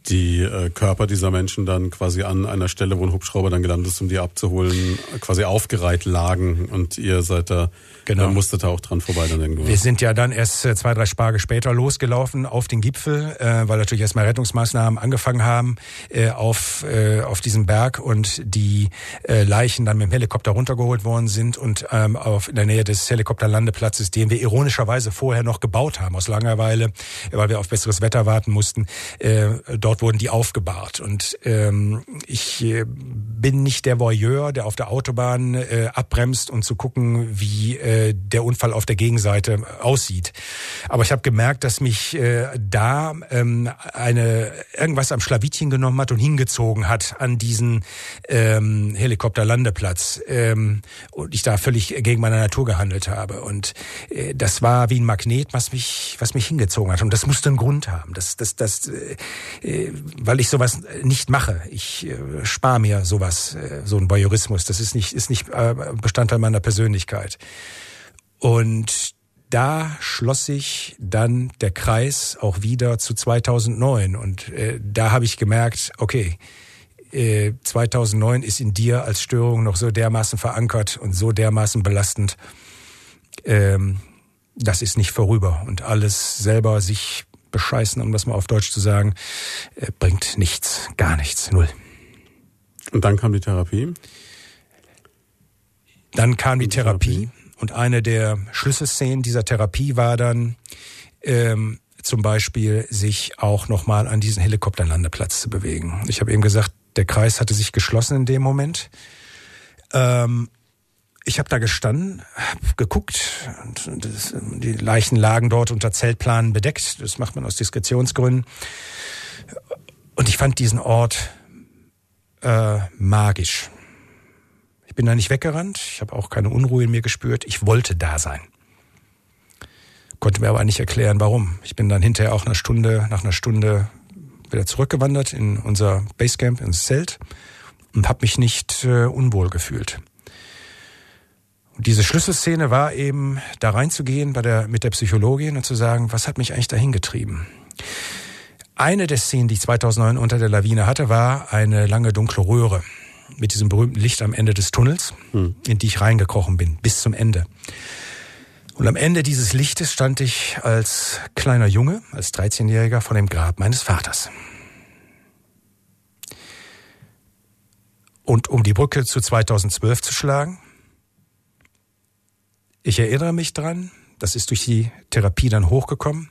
die äh, Körper dieser Menschen dann quasi an einer Stelle, wo ein Hubschrauber dann gelandet ist, um die abzuholen, quasi aufgereiht lagen und ihr seid da Genau. Da musstet ihr auch dran vorbei dann irgendwo. Wir sind ja dann erst äh, zwei, drei Sparge später losgelaufen auf den Gipfel, äh, weil natürlich erstmal Rettungsmaßnahmen angefangen haben äh, auf, äh, auf diesem Berg und die äh, Leichen dann mit dem Helikopter runtergeholt worden sind und ähm, auf in der Nähe des Helikopterlandeplatzes, den wir ironischerweise vorher noch gebaut haben aus Langeweile, weil wir auf besseres Wetter warten mussten. Äh, dort wurden die aufgebahrt und ähm, ich äh, bin nicht der Voyeur, der auf der Autobahn äh, abbremst und zu gucken, wie äh, äh, der Unfall auf der Gegenseite aussieht. Aber ich habe gemerkt, dass mich äh, da ähm, eine irgendwas am Schlawittchen genommen hat und hingezogen hat an diesen ähm, Helikopterlandeplatz ähm, und ich da völlig gegen meine Natur gehandelt habe. Und äh, das war wie ein Magnet, was mich, was mich hingezogen hat. Und das musste einen Grund haben. Das, das, das, äh, äh weil ich sowas nicht mache. Ich äh, spare mir sowas, äh, so ein Voyeurismus. Das ist nicht, ist nicht äh, Bestandteil meiner Persönlichkeit. Und da schloss sich dann der Kreis auch wieder zu 2009 und äh, da habe ich gemerkt, okay, äh, 2009 ist in dir als Störung noch so dermaßen verankert und so dermaßen belastend. Ähm, das ist nicht vorüber und alles selber sich bescheißen, um das mal auf Deutsch zu sagen, äh, bringt nichts, gar nichts, null. Und dann kam die Therapie? Dann kam die, die Therapie. Therapie. Und eine der Schlüsselszenen dieser Therapie war dann ähm, zum Beispiel, sich auch nochmal an diesen Helikopterlandeplatz zu bewegen. Ich habe eben gesagt, der Kreis hatte sich geschlossen in dem Moment. Ähm, ich habe da gestanden, hab geguckt, und das, die Leichen lagen dort unter Zeltplanen bedeckt. Das macht man aus Diskretionsgründen. Und ich fand diesen Ort äh, magisch bin da nicht weggerannt. Ich habe auch keine Unruhe in mir gespürt. Ich wollte da sein. Konnte mir aber nicht erklären, warum. Ich bin dann hinterher auch eine Stunde, nach einer Stunde wieder zurückgewandert in unser Basecamp, ins Zelt und habe mich nicht äh, unwohl gefühlt. Und diese Schlüsselszene war eben, da reinzugehen bei der, mit der Psychologin und zu sagen, was hat mich eigentlich dahin getrieben? Eine der Szenen, die ich 2009 unter der Lawine hatte, war eine lange dunkle Röhre mit diesem berühmten Licht am Ende des Tunnels, hm. in die ich reingekrochen bin, bis zum Ende. Und am Ende dieses Lichtes stand ich als kleiner Junge, als 13-Jähriger vor dem Grab meines Vaters. Und um die Brücke zu 2012 zu schlagen, ich erinnere mich dran, das ist durch die Therapie dann hochgekommen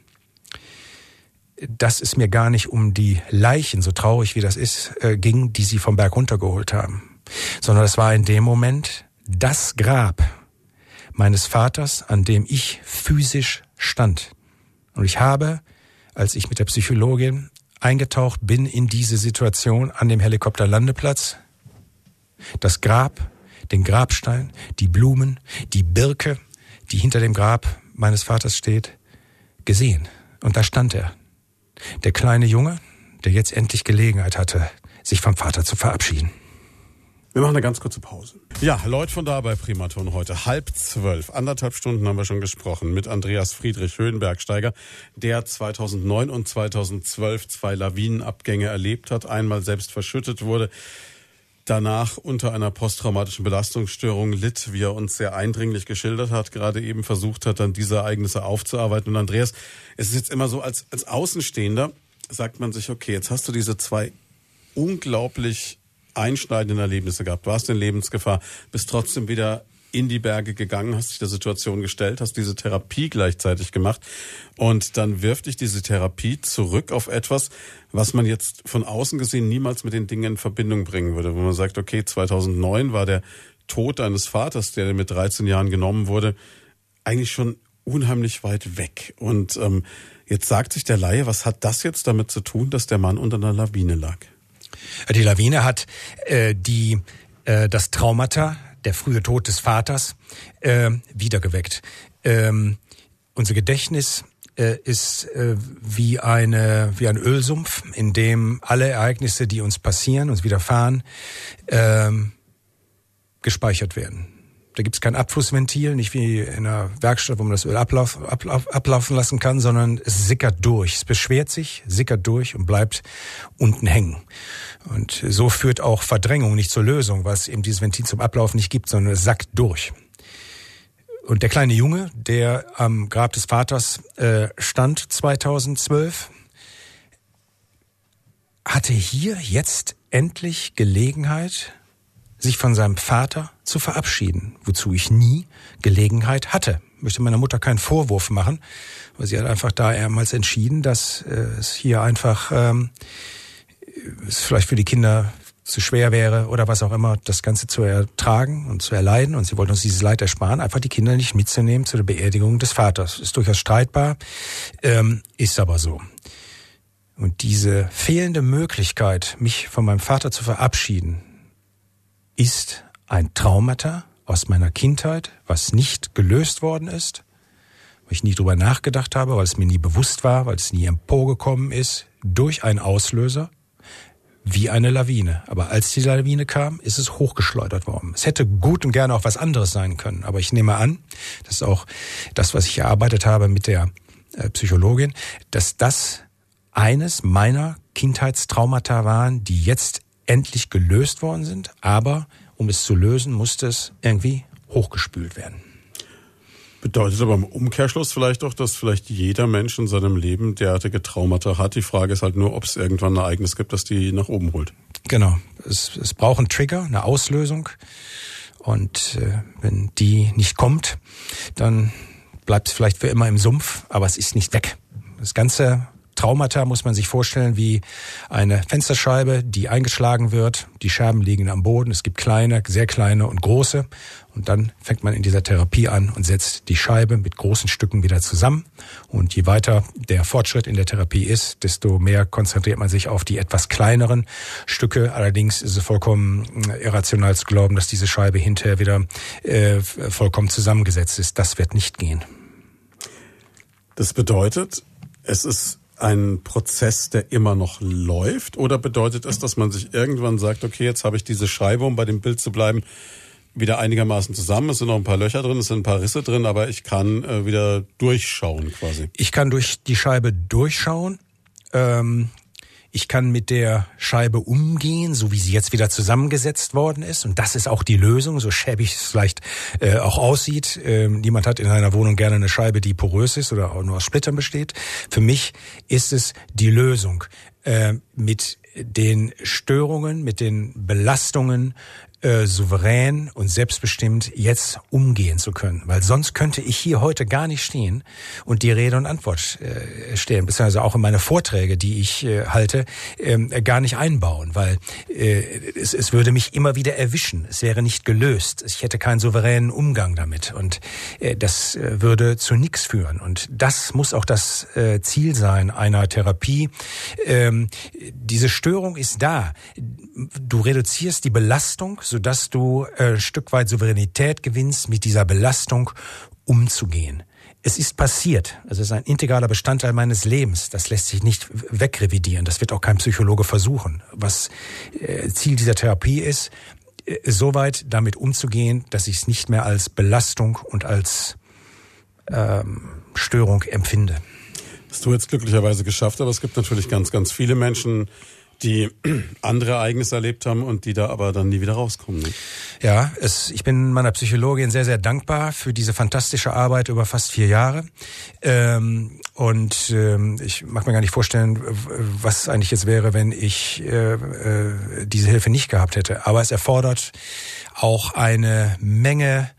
dass es mir gar nicht um die Leichen, so traurig wie das ist, äh, ging, die sie vom Berg runtergeholt haben, sondern es war in dem Moment das Grab meines Vaters, an dem ich physisch stand. Und ich habe, als ich mit der Psychologin eingetaucht bin in diese Situation an dem Helikopterlandeplatz, das Grab, den Grabstein, die Blumen, die Birke, die hinter dem Grab meines Vaters steht, gesehen. Und da stand er, Der kleine Junge, der jetzt endlich Gelegenheit hatte, sich vom Vater zu verabschieden. Wir machen eine ganz kurze Pause. Ja, Leute von da bei Primaton heute. Halb zwölf. Anderthalb Stunden haben wir schon gesprochen mit Andreas Friedrich Höhenbergsteiger, der 2009 und 2012 zwei Lawinenabgänge erlebt hat. Einmal selbst verschüttet wurde. Danach unter einer posttraumatischen Belastungsstörung litt, wie er uns sehr eindringlich geschildert hat, gerade eben versucht hat, dann diese Ereignisse aufzuarbeiten. Und Andreas, es ist jetzt immer so, als, als Außenstehender sagt man sich, okay, jetzt hast du diese zwei unglaublich einschneidenden Erlebnisse gehabt, warst in Lebensgefahr, bist trotzdem wieder in die Berge gegangen, hast dich der Situation gestellt, hast diese Therapie gleichzeitig gemacht und dann wirft dich diese Therapie zurück auf etwas, was man jetzt von außen gesehen niemals mit den Dingen in Verbindung bringen würde, wo man sagt, okay, 2009 war der Tod deines Vaters, der mit 13 Jahren genommen wurde, eigentlich schon unheimlich weit weg und ähm, jetzt sagt sich der Laie, was hat das jetzt damit zu tun, dass der Mann unter einer Lawine lag? Die Lawine hat äh, die äh, das Traumata, der frühe Tod des Vaters, äh, wiedergeweckt. Ähm, unser Gedächtnis äh, ist äh, wie eine wie ein Ölsumpf, in dem alle Ereignisse, die uns passieren, uns widerfahren, äh, gespeichert werden. Da gibt es kein Abflussventil, nicht wie in einer Werkstatt, wo man das Öl ablauf, ablauf, ablaufen lassen kann, sondern es sickert durch. Es beschwert sich, sickert durch und bleibt unten hängen. Und so führt auch Verdrängung nicht zur Lösung, was eben dieses Ventil zum Ablauf nicht gibt, sondern es sackt durch. Und der kleine Junge, der am Grab des Vaters äh, stand 2012, hatte hier jetzt endlich Gelegenheit, sich von seinem Vater zu verabschieden, wozu ich nie Gelegenheit hatte. Ich möchte meiner Mutter keinen Vorwurf machen, weil sie hat einfach da ermals entschieden, dass äh, es hier einfach ähm, es vielleicht für die Kinder zu schwer wäre oder was auch immer, das Ganze zu ertragen und zu erleiden. Und sie wollten uns dieses Leid ersparen, einfach die Kinder nicht mitzunehmen zu der Beerdigung des Vaters. Ist durchaus streitbar, ähm, ist aber so. Und diese fehlende Möglichkeit, mich von meinem Vater zu verabschieden, ist ein Traumata aus meiner Kindheit, was nicht gelöst worden ist, weil ich nie drüber nachgedacht habe, weil es mir nie bewusst war, weil es nie emporgekommen ist, durch einen Auslöser, wie eine Lawine. Aber als die Lawine kam, ist es hochgeschleudert worden. Es hätte gut und gerne auch was anderes sein können. Aber ich nehme an, das ist auch das, was ich erarbeitet habe mit der äh, Psychologin, dass das eines meiner Kindheitstraumata waren, die jetzt endlich gelöst worden sind, aber um es zu lösen, musste es irgendwie hochgespült werden. Bedeutet aber im Umkehrschluss vielleicht auch, dass vielleicht jeder Mensch in seinem Leben derartige Traumata hat. Die Frage ist halt nur, ob es irgendwann ein Ereignis gibt, das die nach oben holt. Genau. Es, es braucht einen Trigger, eine Auslösung. Und äh, wenn die nicht kommt, dann bleibt es vielleicht für immer im Sumpf, aber es ist nicht weg. Das Ganze Traumata muss man sich vorstellen wie eine Fensterscheibe, die eingeschlagen wird. Die Scherben liegen am Boden. Es gibt kleine, sehr kleine und große. Und dann fängt man in dieser Therapie an und setzt die Scheibe mit großen Stücken wieder zusammen. Und je weiter der Fortschritt in der Therapie ist, desto mehr konzentriert man sich auf die etwas kleineren Stücke. Allerdings ist es vollkommen irrational zu glauben, dass diese Scheibe hinterher wieder äh, vollkommen zusammengesetzt ist. Das wird nicht gehen. Das bedeutet, es ist ein Prozess, der immer noch läuft? Oder bedeutet es, dass man sich irgendwann sagt, okay, jetzt habe ich diese Scheibe, um bei dem Bild zu bleiben, wieder einigermaßen zusammen. Es sind noch ein paar Löcher drin, es sind ein paar Risse drin, aber ich kann äh, wieder durchschauen quasi. Ich kann durch die Scheibe durchschauen. Ähm, ich kann mit der Scheibe umgehen, so wie sie jetzt wieder zusammengesetzt worden ist. Und das ist auch die Lösung, so schäbig es vielleicht äh, auch aussieht. Ähm, niemand hat in einer Wohnung gerne eine Scheibe, die porös ist oder auch nur aus Splittern besteht. Für mich ist es die Lösung. Äh, mit den Störungen, mit den Belastungen äh, souverän und selbstbestimmt jetzt umgehen zu können. Weil sonst könnte ich hier heute gar nicht stehen und die Rede und Antwort äh, stellen, beziehungsweise auch in meine Vorträge, die ich äh, halte, äh, gar nicht einbauen, weil äh, es, es würde mich immer wieder erwischen. Es wäre nicht gelöst. Ich hätte keinen souveränen Umgang damit und äh, das äh, würde zu nichts führen. Und das muss auch das äh, Ziel sein einer Therapie. Ähm, diese Störung ist da. Du reduzierst die Belastung sodass du äh, ein Stück weit Souveränität gewinnst, mit dieser Belastung umzugehen. es ist passiert. Es ist ein integraler Bestandteil meines Lebens. Das lässt sich nicht wegrevidieren. Das wird auch kein Psychologe versuchen. Was äh, Ziel dieser Therapie ist, äh, soweit damit umzugehen, dass ich es nicht mehr als Belastung und als ähm, Störung empfinde. Hast du jetzt glücklicherweise geschafft, aber es gibt natürlich ganz, ganz viele Menschen, die andere Ereignisse erlebt haben und die da aber dann nie wieder rauskommen. Ne? Ja, es, ich bin meiner Psychologin sehr, sehr dankbar für diese fantastische Arbeit über fast vier Jahre. Ähm, und ähm, ich mag mir gar nicht vorstellen, was eigentlich jetzt wäre, wenn ich äh, äh, diese Hilfe nicht gehabt hätte. Aber es erfordert auch eine Menge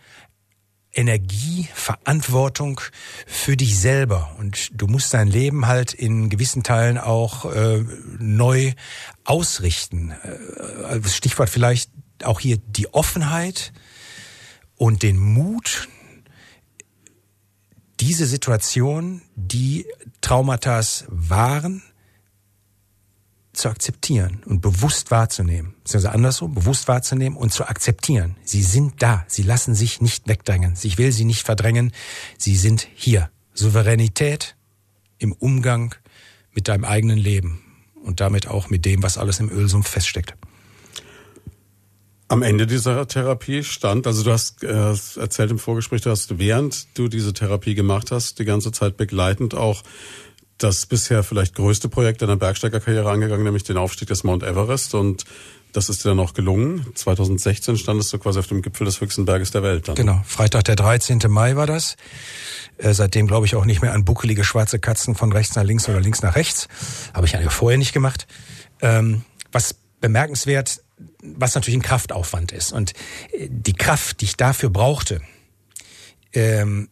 Energie, Verantwortung für dich selber. Und du musst dein Leben halt in gewissen Teilen auch äh, neu ausrichten. Äh, Stichwort vielleicht auch hier die Offenheit und den Mut, diese Situation, die Traumata waren, zu akzeptieren und bewusst wahrzunehmen. Beziehungsweise andersrum, bewusst wahrzunehmen und zu akzeptieren. Sie sind da. Sie lassen sich nicht wegdrängen. Ich will sie nicht verdrängen. Sie sind hier. Souveränität im Umgang mit deinem eigenen Leben und damit auch mit dem, was alles im Ölsumpf feststeckt. Am Ende dieser Therapie stand, also du hast äh, erzählt im Vorgespräch, du hast während du diese Therapie gemacht hast, die ganze Zeit begleitend auch das bisher vielleicht größte Projekt deiner Bergsteigerkarriere angegangen, nämlich den Aufstieg des Mount Everest und das ist dir dann auch gelungen. 2016 standest du quasi auf dem Gipfel des höchsten Berges der Welt. Dann. Genau, Freitag der 13. Mai war das. Äh, seitdem glaube ich auch nicht mehr an buckelige schwarze Katzen von rechts nach links oder links nach rechts. Habe ich eigentlich vorher nicht gemacht. Ähm, was bemerkenswert, was natürlich ein Kraftaufwand ist. Und äh, die Kraft, die ich dafür brauchte, ähm,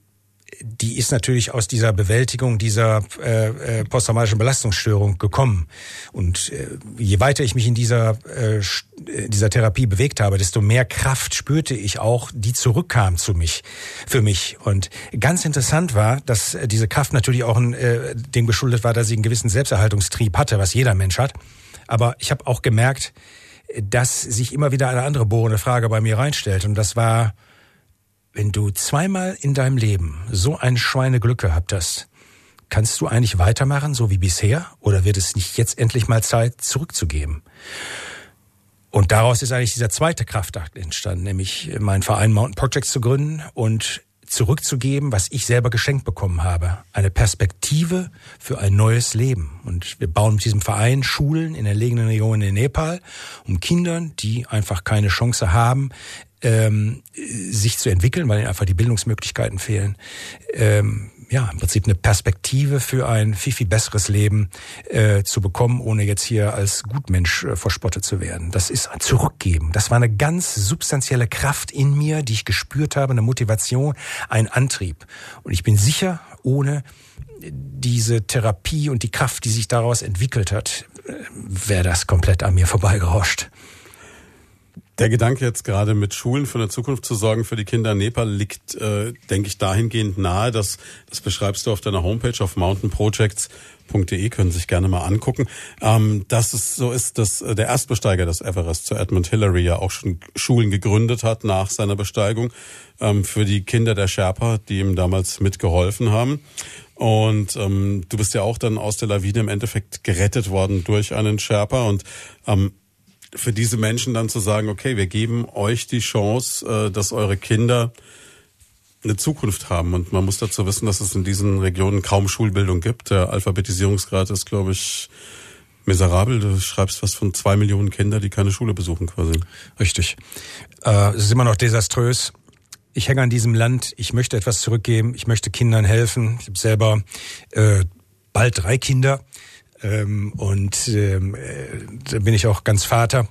die ist natürlich aus dieser Bewältigung dieser äh, äh, posttraumatischen Belastungsstörung gekommen. Und äh, je weiter ich mich in dieser, äh, äh, dieser Therapie bewegt habe, desto mehr Kraft spürte ich auch, die zurückkam zu mich, für mich. Und ganz interessant war, dass äh, diese Kraft natürlich auch ein, äh, dem geschuldet war, dass ich einen gewissen Selbsterhaltungstrieb hatte, was jeder Mensch hat. Aber ich habe auch gemerkt, dass sich immer wieder eine andere bohrende Frage bei mir reinstellt. Und das war, wenn du zweimal in deinem Leben so ein Schweineglück gehabt hast, kannst du eigentlich weitermachen, so wie bisher? Oder wird es nicht jetzt endlich mal Zeit, zurückzugeben? Und daraus ist eigentlich dieser zweite Kraftakt entstanden, nämlich meinen Verein Mountain Projects zu gründen und zurückzugeben, was ich selber geschenkt bekommen habe. Eine Perspektive für ein neues Leben. Und wir bauen mit diesem Verein Schulen in erlegenen Regionen in Nepal, um Kindern, die einfach keine Chance haben, ähm, sich zu entwickeln, weil ihnen einfach die Bildungsmöglichkeiten fehlen. Ähm, ja, im Prinzip eine Perspektive für ein viel, viel besseres Leben äh, zu bekommen, ohne jetzt hier als Gutmensch äh, verspottet zu werden. Das ist ein Zurückgeben. Das war eine ganz substanzielle Kraft in mir, die ich gespürt habe, eine Motivation, ein Antrieb. Und ich bin sicher, ohne diese Therapie und die Kraft, die sich daraus entwickelt hat, äh, wäre das komplett an mir vorbeigerauscht. Der Gedanke jetzt gerade mit Schulen für eine Zukunft zu sorgen für die Kinder in Nepal liegt, äh, denke ich, dahingehend nahe, dass das beschreibst du auf deiner Homepage auf mountainprojects.de, können Sie sich gerne mal angucken, ähm, dass es so ist, dass äh, der Erstbesteiger des Everest, Sir Edmund Hillary, ja auch schon Schulen gegründet hat nach seiner Besteigung ähm, für die Kinder der Sherpa, die ihm damals mitgeholfen haben. Und ähm, du bist ja auch dann aus der Lawine im Endeffekt gerettet worden durch einen Sherpa und ähm, für diese Menschen dann zu sagen, okay, wir geben euch die Chance, äh, dass eure Kinder eine Zukunft haben. Und man muss dazu wissen, dass es in diesen Regionen kaum Schulbildung gibt. Der Alphabetisierungsgrad ist, glaube ich, miserabel. Du schreibst was von zwei Millionen Kinder, die keine Schule besuchen quasi. Richtig. Äh, es ist immer noch desaströs. Ich hänge an diesem Land. Ich möchte etwas zurückgeben. Ich möchte Kindern helfen. Ich habe selber äh, bald drei Kinder. Ähm, und ähm, äh, da bin ich auch ganz Vater.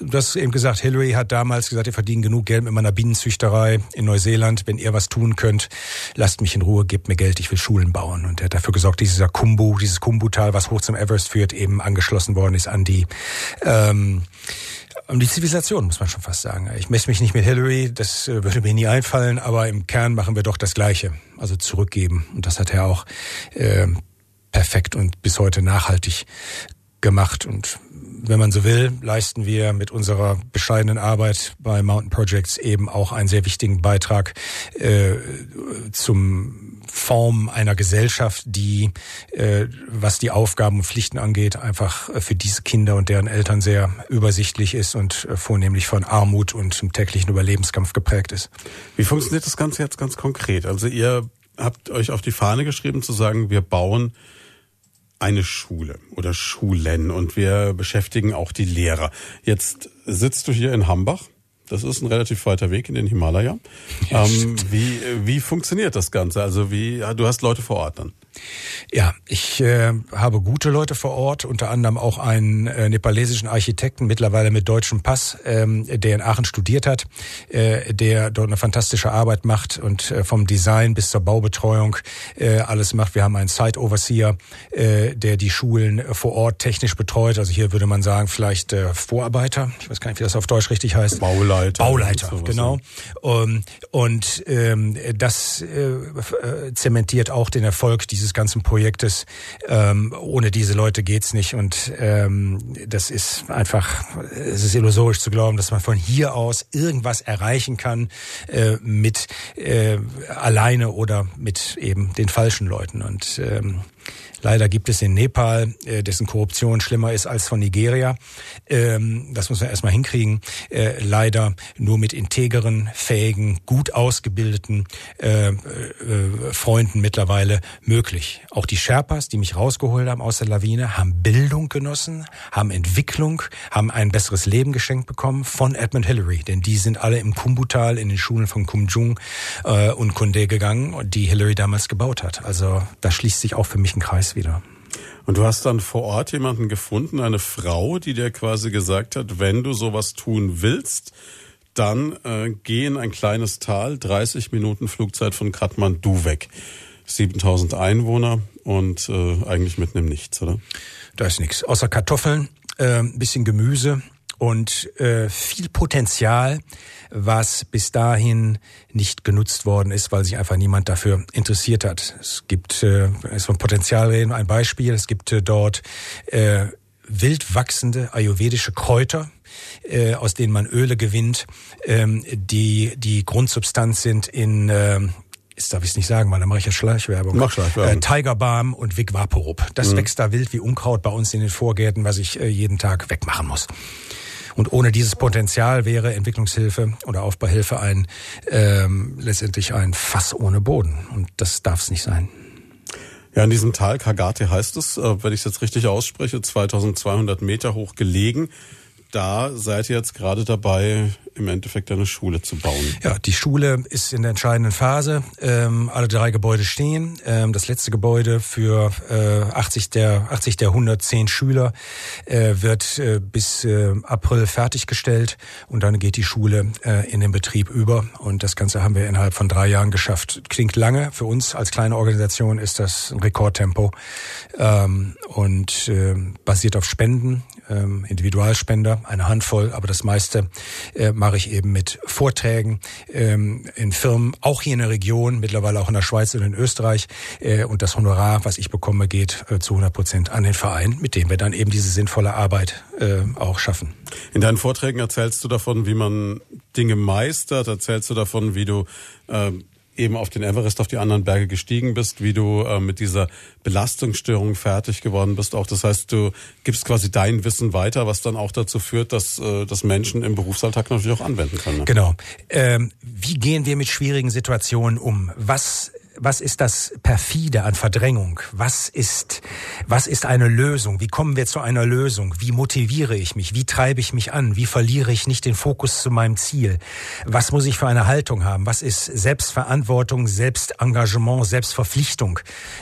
Du hast eben gesagt, Hillary hat damals gesagt, ihr verdient genug Geld mit meiner Bienenzüchterei in Neuseeland. Wenn ihr was tun könnt, lasst mich in Ruhe, gebt mir Geld, ich will Schulen bauen. Und er hat dafür gesorgt, dieser Kumbu, dieses Kumbu-Tal, was hoch zum Everest führt, eben angeschlossen worden ist an die ähm, um die Zivilisation, muss man schon fast sagen. Ich messe mich nicht mit Hillary, das äh, würde mir nie einfallen, aber im Kern machen wir doch das Gleiche, also zurückgeben. Und das hat er auch äh, perfekt und bis heute nachhaltig gemacht. Und wenn man so will, leisten wir mit unserer bescheidenen Arbeit bei Mountain Projects eben auch einen sehr wichtigen Beitrag äh, zum Form einer Gesellschaft, die, äh, was die Aufgaben und Pflichten angeht, einfach für diese Kinder und deren Eltern sehr übersichtlich ist und äh, vornehmlich von Armut und dem täglichen Überlebenskampf geprägt ist. Wie funktioniert das Ganze jetzt ganz konkret? Also ihr habt euch auf die Fahne geschrieben zu sagen, wir bauen eine Schule oder Schulen und wir beschäftigen auch die Lehrer. Jetzt sitzt du hier in Hambach. Das ist ein relativ weiter Weg in den Himalaya. Ja, ähm, wie, wie funktioniert das Ganze? Also wie, du hast Leute vor Ort dann? Ja, ich äh, habe gute Leute vor Ort, unter anderem auch einen äh, nepalesischen Architekten, mittlerweile mit deutschem Pass, ähm, der in Aachen studiert hat, äh, der dort eine fantastische Arbeit macht und äh, vom Design bis zur Baubetreuung äh, alles macht. Wir haben einen Site-Overseer, äh, der die Schulen vor Ort technisch betreut. Also hier würde man sagen, vielleicht äh, Vorarbeiter. Ich weiß gar nicht, wie das auf Deutsch richtig heißt. Bauleiter. Bauleiter, genau. Um, und ähm, das äh, zementiert auch den Erfolg dieses dieses ganzen Projektes. Ähm, ohne diese Leute geht's nicht und ähm, das ist einfach, es ist illusorisch zu glauben, dass man von hier aus irgendwas erreichen kann äh, mit äh, alleine oder mit eben den falschen Leuten und ähm, Leider gibt es in Nepal, äh, dessen Korruption schlimmer ist als von Nigeria. Ähm, das muss man erstmal hinkriegen. Äh, leider nur mit integeren, fähigen, gut ausgebildeten äh, äh, Freunden mittlerweile möglich. Auch die Sherpas, die mich rausgeholt haben aus der Lawine, haben Bildung genossen, haben Entwicklung, haben ein besseres Leben geschenkt bekommen von Edmund Hillary. Denn die sind alle im Kumbutal in den Schulen von Kumjung äh, und Kunde gegangen, die Hillary damals gebaut hat. Also da schließt sich auch für mich ein Kreis wieder. Und du hast dann vor Ort jemanden gefunden, eine Frau, die dir quasi gesagt hat, wenn du sowas tun willst, dann äh, geh in ein kleines Tal, 30 Minuten Flugzeit von Kathmandu weg. 7000 Einwohner und äh, eigentlich mitten im Nichts, oder? Da ist nichts. Außer Kartoffeln, äh, bisschen Gemüse und äh, viel Potenzial was bis dahin nicht genutzt worden ist, weil sich einfach niemand dafür interessiert hat. Es gibt, äh, es von Potenzial reden, ein Beispiel. Es gibt äh, dort äh, wild wachsende ayurvedische Kräuter, äh, aus denen man Öle gewinnt, ähm, die die Grundsubstanz sind in äh, ist darf ich es nicht sagen, weil dann mache ich ja Schleichwerbung. Mach Schleichwerbung. Äh, Tiger Balm und Vic Vaporub. Das mhm. wächst da wild wie Unkraut bei uns in den Vorgärten, was ich äh, jeden Tag wegmachen muss. Und ohne dieses Potenzial wäre Entwicklungshilfe oder Aufbauhilfe ein ähm, letztendlich ein Fass ohne Boden. Und das darf es nicht sein. Ja, in diesem Tal Kagate heißt es, äh, wenn ich es jetzt richtig ausspreche, 2200 Meter hoch gelegen da seid ihr jetzt gerade dabei, im Endeffekt eine Schule zu bauen. Ja, die Schule ist in der entscheidenden Phase. Ähm, alle drei Gebäude stehen. Ähm, das letzte Gebäude für äh, 80 der 80 der 110 Schüler äh, wird äh, bis äh, April fertiggestellt und dann geht die Schule äh, in den Betrieb über und das Ganze haben wir innerhalb von drei Jahren geschafft. Klingt lange für uns als kleine Organisation ist das ein Rekordtempo ähm, und äh, basiert auf Spenden ähm, Individualspender, eine Handvoll, aber das meiste äh, mache ich eben mit Vorträgen ähm, in Firmen, auch hier in der Region, mittlerweile auch in der Schweiz und in Österreich. Äh, und das Honorar, was ich bekomme, geht äh, zu 100 Prozent an den Verein, mit dem wir dann eben diese sinnvolle Arbeit äh, auch schaffen. In deinen Vorträgen erzählst du davon, wie man Dinge meistert, erzählst du davon, wie du äh, eben auf den Everest, auf die anderen Berge gestiegen bist, wie du äh, mit dieser Belastungsstörung fertig geworden bist. Auch das heißt, du gibst quasi dein Wissen weiter, was dann auch dazu führt, dass, äh, dass Menschen im Berufsalltag natürlich auch anwenden können. Ne? Genau. Ähm, wie gehen wir mit schwierigen Situationen um? Was was ist das perfide an Verdrängung? Was ist, was ist eine Lösung? Wie kommen wir zu einer Lösung? Wie motiviere ich mich? Wie treibe ich mich an? Wie verliere ich nicht den Fokus zu meinem Ziel? Was muss ich für eine Haltung haben? Was ist Selbstverantwortung, Selbstengagement, Selbstverpflichtung?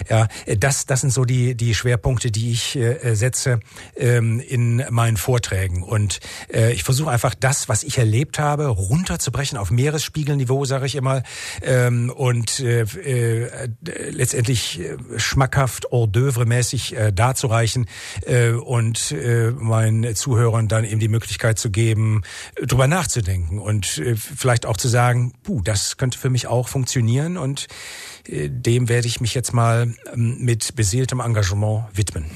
Ja, das, das sind so die, die Schwerpunkte, die ich äh, setze ähm, in meinen Vorträgen. Und äh, ich versuche einfach das, was ich erlebt habe, runterzubrechen auf Meeresspiegelniveau, sage ich immer. Ähm, und äh, äh, letztendlich äh, schmackhaft hors d'oeuvre mäßig äh, darzureichen äh, und äh, meinen Zuhörern dann eben die Möglichkeit zu geben, drüber nachzudenken und äh, vielleicht auch zu sagen, puh, das könnte für mich auch funktionieren und äh, dem werde ich mich jetzt mal ähm, mit beseeltem Engagement widmen.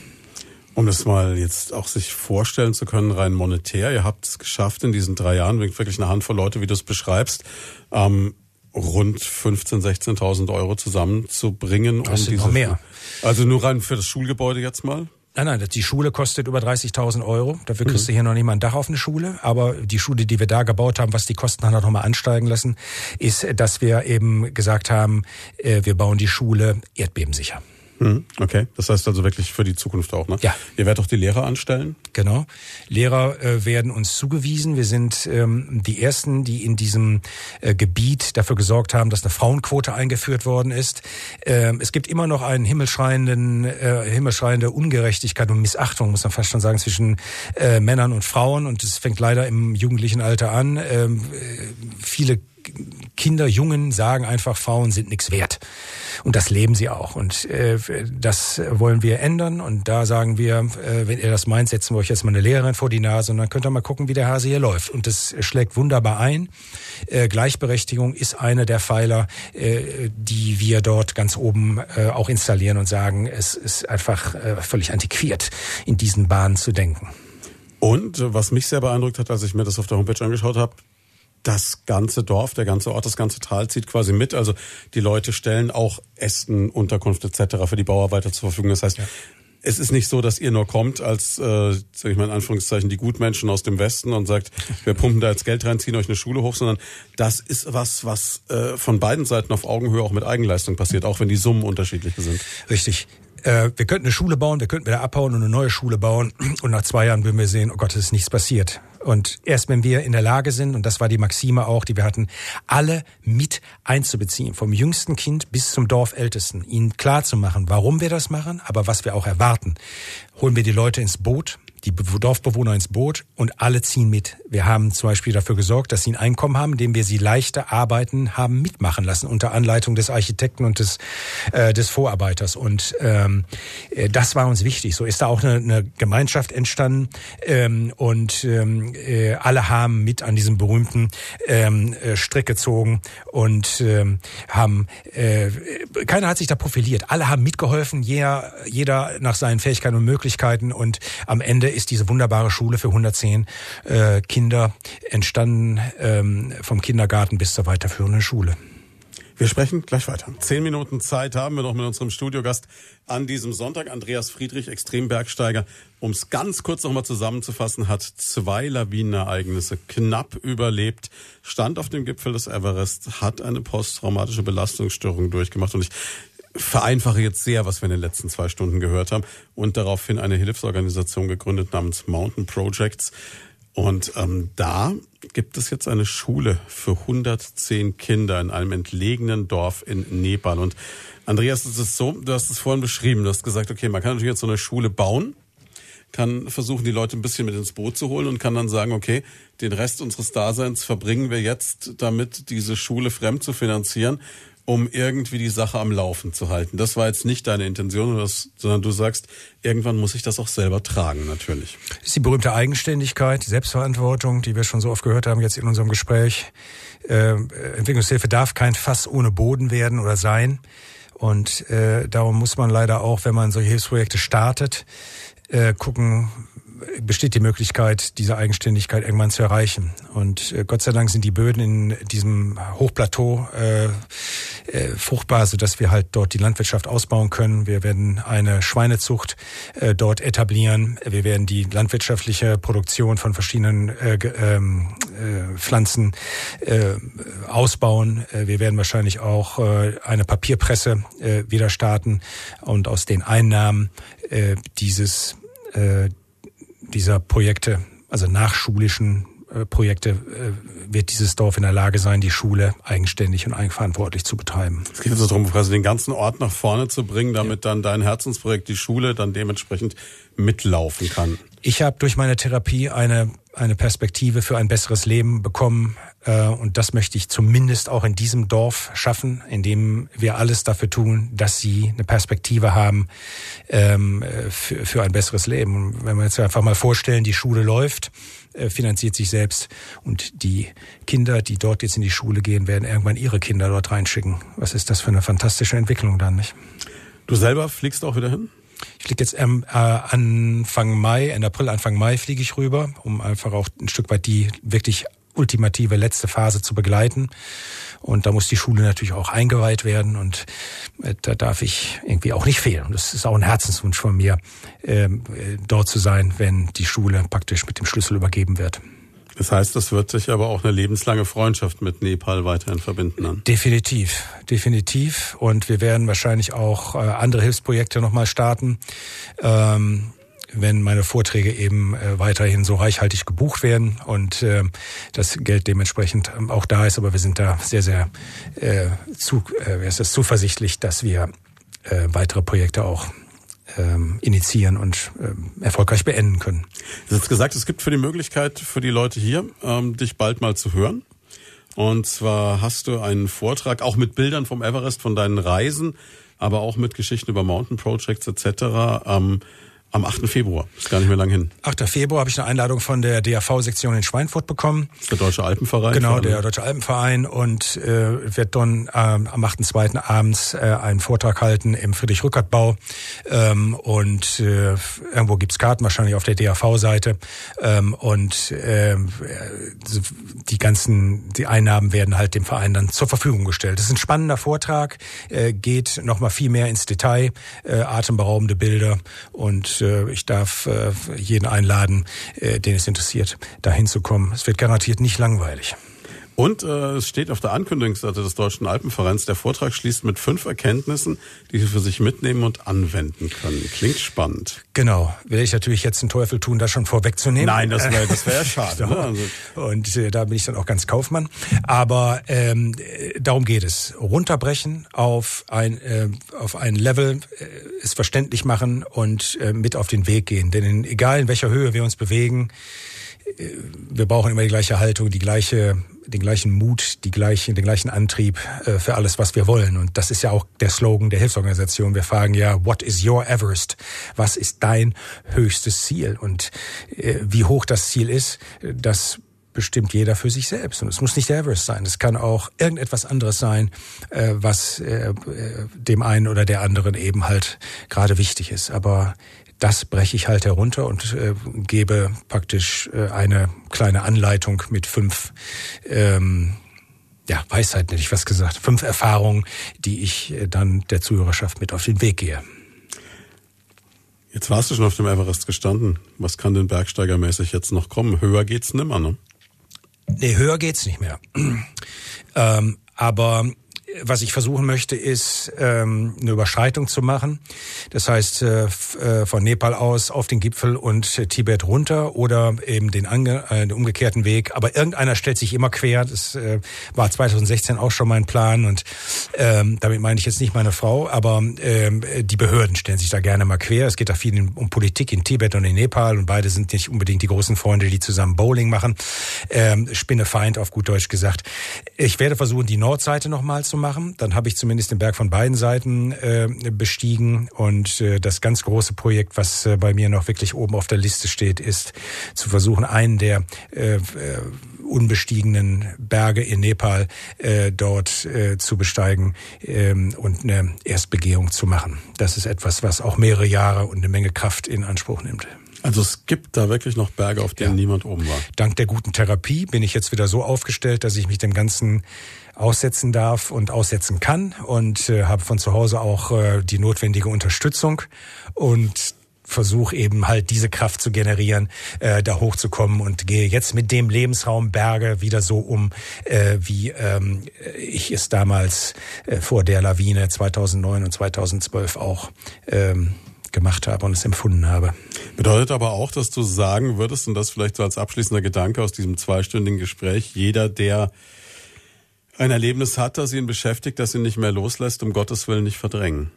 Um das mal jetzt auch sich vorstellen zu können, rein monetär, ihr habt es geschafft in diesen drei Jahren, wirklich eine Handvoll Leute, wie du es beschreibst, ähm, rund 15.000, 16.000 Euro zusammenzubringen. Das um sind noch mehr. Also nur rein für das Schulgebäude jetzt mal? Nein, nein, die Schule kostet über 30.000 Euro. Dafür kriegst mhm. du hier noch nicht mal ein Dach auf eine Schule. Aber die Schule, die wir da gebaut haben, was die Kosten hat noch mal ansteigen lassen, ist, dass wir eben gesagt haben, äh, wir bauen die Schule erdbebensicher. Mhm. Okay, das heißt also wirklich für die Zukunft auch, ne? Ja. Ihr werdet auch die Lehrer anstellen? Genau. Lehrer äh, werden uns zugewiesen. Wir sind ähm, die Ersten, die in diesem äh, Gebiet dafür gesorgt haben, dass eine Frauenquote eingeführt worden ist. Ähm, es gibt immer noch einen himmelschreienden, äh, himmelschreiende Ungerechtigkeit und Missachtung, muss man fast schon sagen, zwischen äh, Männern und Frauen. Und es fängt leider im jugendlichen Alter an. Ähm, äh, viele Kinder, Jungen sagen einfach, Frauen sind nichts wert. Und das leben sie auch. Und äh, das wollen wir ändern. Und da sagen wir, äh, wenn ihr das meint, setzen wir euch jetzt mal eine Lehrerin vor die Nase und dann könnt ihr mal gucken, wie der Hase hier läuft. Und das schlägt wunderbar ein. Äh, Gleichberechtigung ist eine der Pfeiler, äh, die wir dort ganz oben äh, auch installieren und sagen, es ist einfach äh, völlig antiquiert, in diesen Bahnen zu denken. Und was mich sehr beeindruckt hat, als ich mir das auf der Homepage angeschaut habe, das ganze Dorf, der ganze Ort, das ganze Tal zieht quasi mit. Also die Leute stellen auch Ästen, Unterkunft etc. für die Bauarbeiter zur Verfügung. Das heißt, ja. es ist nicht so, dass ihr nur kommt als, äh, sag ich mal in Anführungszeichen, die Gutmenschen aus dem Westen und sagt, wir pumpen da jetzt Geld rein, ziehen euch eine Schule hoch, sondern das ist was, was äh, von beiden Seiten auf Augenhöhe auch mit Eigenleistung passiert, auch wenn die Summen unterschiedlich sind. Richtig äh, wir könnten eine Schule bauen, wir könnten wieder abhauen und eine neue Schule bauen und nach zwei Jahren würden wir sehen, oh Gott, es ist nichts passiert. Und erst wenn wir in der Lage sind, und das war die Maxime auch, die wir hatten, alle mit einzubeziehen, vom jüngsten Kind bis zum Dorfältesten, ihnen klar zu machen, warum wir das machen, aber was wir auch erwarten, holen wir die Leute ins Boot, die Dorfbewohner ins Boot und alle ziehen mit. Wir haben zum Beispiel dafür gesorgt, dass sie ein Einkommen haben, indem wir sie leichter arbeiten haben mitmachen lassen unter Anleitung des Architekten und des, äh, des Vorarbeiters. Und ähm, äh, das war uns wichtig. So ist da auch eine, eine Gemeinschaft entstanden ähm, und ähm, äh, alle haben mit an diesem berühmten ähm, äh, Strick gezogen und ähm, haben äh, keiner hat sich da profiliert. Alle haben mitgeholfen, jeder, jeder nach seinen Fähigkeiten und Möglichkeiten und am Ende ist diese wunderbare Schule für 110 äh, Kinder entstanden, ähm, vom Kindergarten bis zur weiterführenden Schule. Wir sprechen gleich weiter. Zehn Minuten Zeit haben wir noch mit unserem Studiogast an diesem Sonntag. Andreas Friedrich, Extrembergsteiger. Um es ganz kurz nochmal zusammenzufassen, hat zwei Lawinenereignisse knapp überlebt, stand auf dem Gipfel des Everest, hat eine posttraumatische Belastungsstörung durchgemacht. Und ich vereinfache jetzt sehr, was wir in den letzten zwei Stunden gehört haben und daraufhin eine Hilfsorganisation gegründet namens Mountain Projects. Und ähm, da gibt es jetzt eine Schule für 110 Kinder in einem entlegenen Dorf in Nepal. Und Andreas, es ist so, du hast es vorhin beschrieben, du hast gesagt, okay, man kann natürlich jetzt so eine Schule bauen, kann versuchen, die Leute ein bisschen mit ins Boot zu holen und kann dann sagen, okay, den Rest unseres Daseins verbringen wir jetzt damit, diese Schule fremd zu finanzieren um irgendwie die Sache am Laufen zu halten. Das war jetzt nicht deine Intention, sondern du sagst, irgendwann muss ich das auch selber tragen, natürlich. Das ist die berühmte Eigenständigkeit, die Selbstverantwortung, die wir schon so oft gehört haben jetzt in unserem Gespräch. Äh, Entwicklungshilfe darf kein Fass ohne Boden werden oder sein. Und äh, darum muss man leider auch, wenn man solche Hilfsprojekte startet, äh, gucken, besteht die Möglichkeit, diese Eigenständigkeit irgendwann zu erreichen. Und äh, Gott sei Dank sind die Böden in diesem Hochplateau äh, äh, fruchtbar, sodass wir halt dort die Landwirtschaft ausbauen können. Wir werden eine Schweinezucht äh, dort etablieren. Wir werden die landwirtschaftliche Produktion von verschiedenen äh, ähm, äh, Pflanzen äh, ausbauen. Äh, wir werden wahrscheinlich auch äh, eine Papierpresse äh, wieder starten und aus den Einnahmen äh, dieses äh, dieser Projekte, also nachschulischen äh, Projekte, äh, wird dieses Dorf in der Lage sein, die Schule eigenständig und eigenverantwortlich zu betreiben. Es geht also darum, quasi den ganzen Ort nach vorne zu bringen, damit ja. dann dein Herzensprojekt, die Schule, dann dementsprechend mitlaufen kann. Ich habe durch meine Therapie eine, eine Perspektive für ein besseres Leben bekommen. Äh, und das möchte ich zumindest auch in diesem Dorf schaffen, indem wir alles dafür tun, dass sie eine Perspektive haben ähm, für, für ein besseres Leben. Und wenn wir jetzt einfach mal vorstellen, die Schule läuft, äh, finanziert sich selbst und die Kinder, die dort jetzt in die Schule gehen, werden irgendwann ihre Kinder dort reinschicken. Was ist das für eine fantastische Entwicklung dann, nicht? Du selber fliegst auch wieder hin? Ich fliege jetzt ähm, äh, Anfang Mai, Ende April, Anfang Mai fliege ich rüber, um einfach auch ein Stück weit die wirklich ultimative letzte Phase zu begleiten. Und da muss die Schule natürlich auch eingeweiht werden und äh, da darf ich irgendwie auch nicht fehlen. Und das ist auch ein Herzenswunsch von mir, ähm, äh, dort zu sein, wenn die Schule praktisch mit dem Schlüssel übergeben wird. Das heißt, das wird sich aber auch eine lebenslange Freundschaft mit Nepal weiterhin verbinden. Dann. Definitiv, definitiv. Und wir werden wahrscheinlich auch äh, andere Hilfsprojekte nochmal starten. Ähm, wenn meine Vorträge eben äh, weiterhin so reichhaltig gebucht werden und äh, das Geld dementsprechend ähm, auch da ist. Aber wir sind da sehr, sehr äh, zu, äh, ist zuversichtlich, dass wir weitere Projekte auch ähm, initiieren und ähm, erfolgreich beenden können. Du hast gesagt, es gibt für die Möglichkeit für die Leute hier, ähm, dich bald mal zu hören. Und zwar hast du einen Vortrag auch mit Bildern vom Everest, von deinen Reisen, aber auch mit Geschichten über Mountain Projects etc. Ähm, am 8. Februar. Ist gar nicht mehr lang hin. 8. Februar habe ich eine Einladung von der DAV-Sektion in Schweinfurt bekommen. Der Deutsche Alpenverein. Genau, der Deutsche Alpenverein und äh, wird dann ähm, am 8.2. abends äh, einen Vortrag halten im Friedrich-Rückert-Bau. Ähm, und äh, irgendwo gibt's Karten, wahrscheinlich auf der DAV-Seite. Ähm, und äh, die ganzen, die Einnahmen werden halt dem Verein dann zur Verfügung gestellt. Das ist ein spannender Vortrag, äh, geht nochmal viel mehr ins Detail, äh, atemberaubende Bilder und äh, ich darf äh, jeden einladen, äh, den es interessiert, da hinzukommen. Es wird garantiert nicht langweilig. Und äh, es steht auf der Ankündigungsseite des Deutschen Alpenvereins, der Vortrag schließt mit fünf Erkenntnissen, die Sie für sich mitnehmen und anwenden können. Klingt spannend. Genau. Will ich natürlich jetzt den Teufel tun, das schon vorwegzunehmen. Nein, das wäre das wär schade. ne? also. Und äh, da bin ich dann auch ganz Kaufmann. Aber ähm, darum geht es. Runterbrechen auf ein, äh, auf ein Level, äh, es verständlich machen und äh, mit auf den Weg gehen. Denn in, egal in welcher Höhe wir uns bewegen, wir brauchen immer die gleiche Haltung, die gleiche den gleichen Mut, die gleichen, den gleichen Antrieb äh, für alles, was wir wollen. Und das ist ja auch der Slogan der Hilfsorganisation. Wir fragen ja, what is your Everest? Was ist dein höchstes Ziel? Und äh, wie hoch das Ziel ist, das bestimmt jeder für sich selbst. Und es muss nicht der Everest sein. Es kann auch irgendetwas anderes sein, äh, was dem einen oder der anderen eben halt gerade wichtig ist. Aber das breche ich halt herunter und äh, gebe praktisch äh, eine kleine Anleitung mit fünf ähm, ja, Weisheiten hätte ich was gesagt, fünf Erfahrungen, die ich äh, dann der Zuhörerschaft mit auf den Weg gehe. Jetzt warst du schon auf dem Everest gestanden. Was kann denn bergsteigermäßig jetzt noch kommen? Höher geht's nimmer, ne? Nee, höher geht's nicht mehr. ähm, aber was ich versuchen möchte, ist ähm, eine Überschreitung zu machen. Das heißt, äh, äh, von Nepal aus auf den Gipfel und äh, Tibet runter oder eben den, ange äh, den umgekehrten Weg. Aber irgendeiner stellt sich immer quer. Das äh, war 2016 auch schon mein Plan und ähm, damit meine ich jetzt nicht meine Frau, aber ähm, die Behörden stellen sich da gerne mal quer. Es geht da viel um Politik in Tibet und in Nepal und beide sind nicht unbedingt die großen Freunde, die zusammen Bowling machen. Ähm, Spinnefeind auf gut Deutsch gesagt. Ich werde versuchen, die Nordseite nochmal zu machen machen. Dann habe ich zumindest den Berg von beiden Seiten äh, bestiegen. Und äh, das ganz große Projekt, was äh, bei mir noch wirklich oben auf der Liste steht, ist zu versuchen, einen der äh, äh, unbestiegenen Berge in Nepal äh, dort äh, zu besteigen ähm, und eine Erstbegehung zu machen. Das ist etwas, was auch mehrere Jahre und eine Menge Kraft in Anspruch nimmt. Also es gibt da wirklich noch Berge, auf denen ja. niemand oben war. Dank der guten Therapie bin ich jetzt wieder so aufgestellt, dass ich mich dem Ganzen aussetzen darf und aussetzen kann und äh, habe von zu Hause auch äh, die notwendige Unterstützung und versuche eben halt diese Kraft zu generieren, äh, da hochzukommen und gehe jetzt mit dem Lebensraum Berge wieder so um, äh, wie ähm, ich es damals äh, vor der Lawine 2009 und 2012 auch ähm, gemacht habe und es empfunden habe. Bedeutet aber auch, dass du sagen würdest, und das vielleicht so als abschließender Gedanke aus diesem zweistündigen Gespräch, jeder, der ein Erlebnis hat, das ihn beschäftigt, das ihn nicht mehr loslässt, um Gottes Willen nicht verdrängen.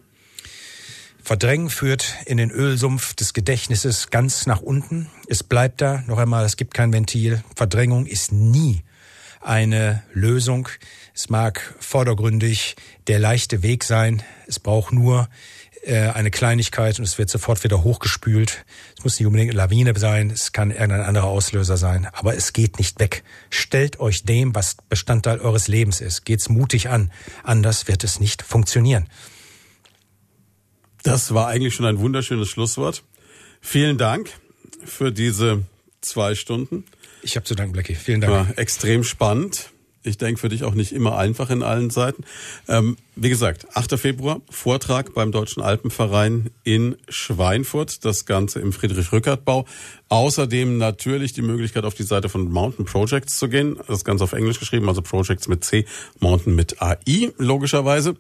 Verdrängen führt in den Ölsumpf des Gedächtnisses ganz nach unten. Es bleibt da, noch einmal, es gibt kein Ventil. Verdrängung ist nie eine Lösung. Es mag vordergründig der leichte Weg sein. Es braucht nur eine Kleinigkeit und es wird sofort wieder hochgespült. Es muss nicht unbedingt eine Lawine sein, es kann irgendein anderer Auslöser sein, aber es geht nicht weg. Stellt euch dem, was Bestandteil eures Lebens ist. Geht's mutig an. Anders wird es nicht funktionieren. Das war eigentlich schon ein wunderschönes Schlusswort. Vielen Dank für diese zwei Stunden. Ich habe zu danken, Blackie. Vielen Dank. War extrem spannend. Ich denke für dich auch nicht immer einfach in allen Seiten. Ähm, wie gesagt, 8. Februar, Vortrag beim Deutschen Alpenverein in Schweinfurt. Das Ganze im Friedrich-Rückert-Bau. Außerdem natürlich die Möglichkeit, auf die Seite von Mountain Projects zu gehen. Das Ganze auf Englisch geschrieben, also Projects mit C, Mountain mit AI, logischerweise.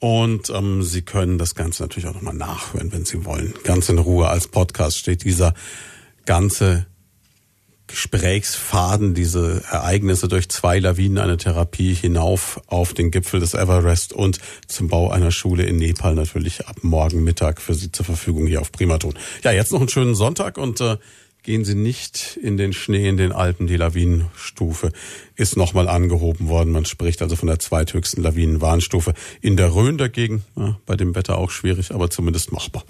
Und ähm, Sie können das Ganze natürlich auch nochmal nachhören, wenn Sie wollen. Ganz in Ruhe als Podcast steht dieser ganze Gesprächsfaden, diese Ereignisse durch zwei Lawinen, eine Therapie hinauf auf den Gipfel des Everest und zum Bau einer Schule in Nepal natürlich ab morgen Mittag für Sie zur Verfügung hier auf Primaton. Ja, jetzt noch einen schönen Sonntag und äh, gehen Sie nicht in den Schnee in den Alpen. Die Lawinenstufe ist nochmal angehoben worden. Man spricht also von der zweithöchsten Lawinenwarnstufe. In der Rhön dagegen, ja, bei dem Wetter auch schwierig, aber zumindest machbar.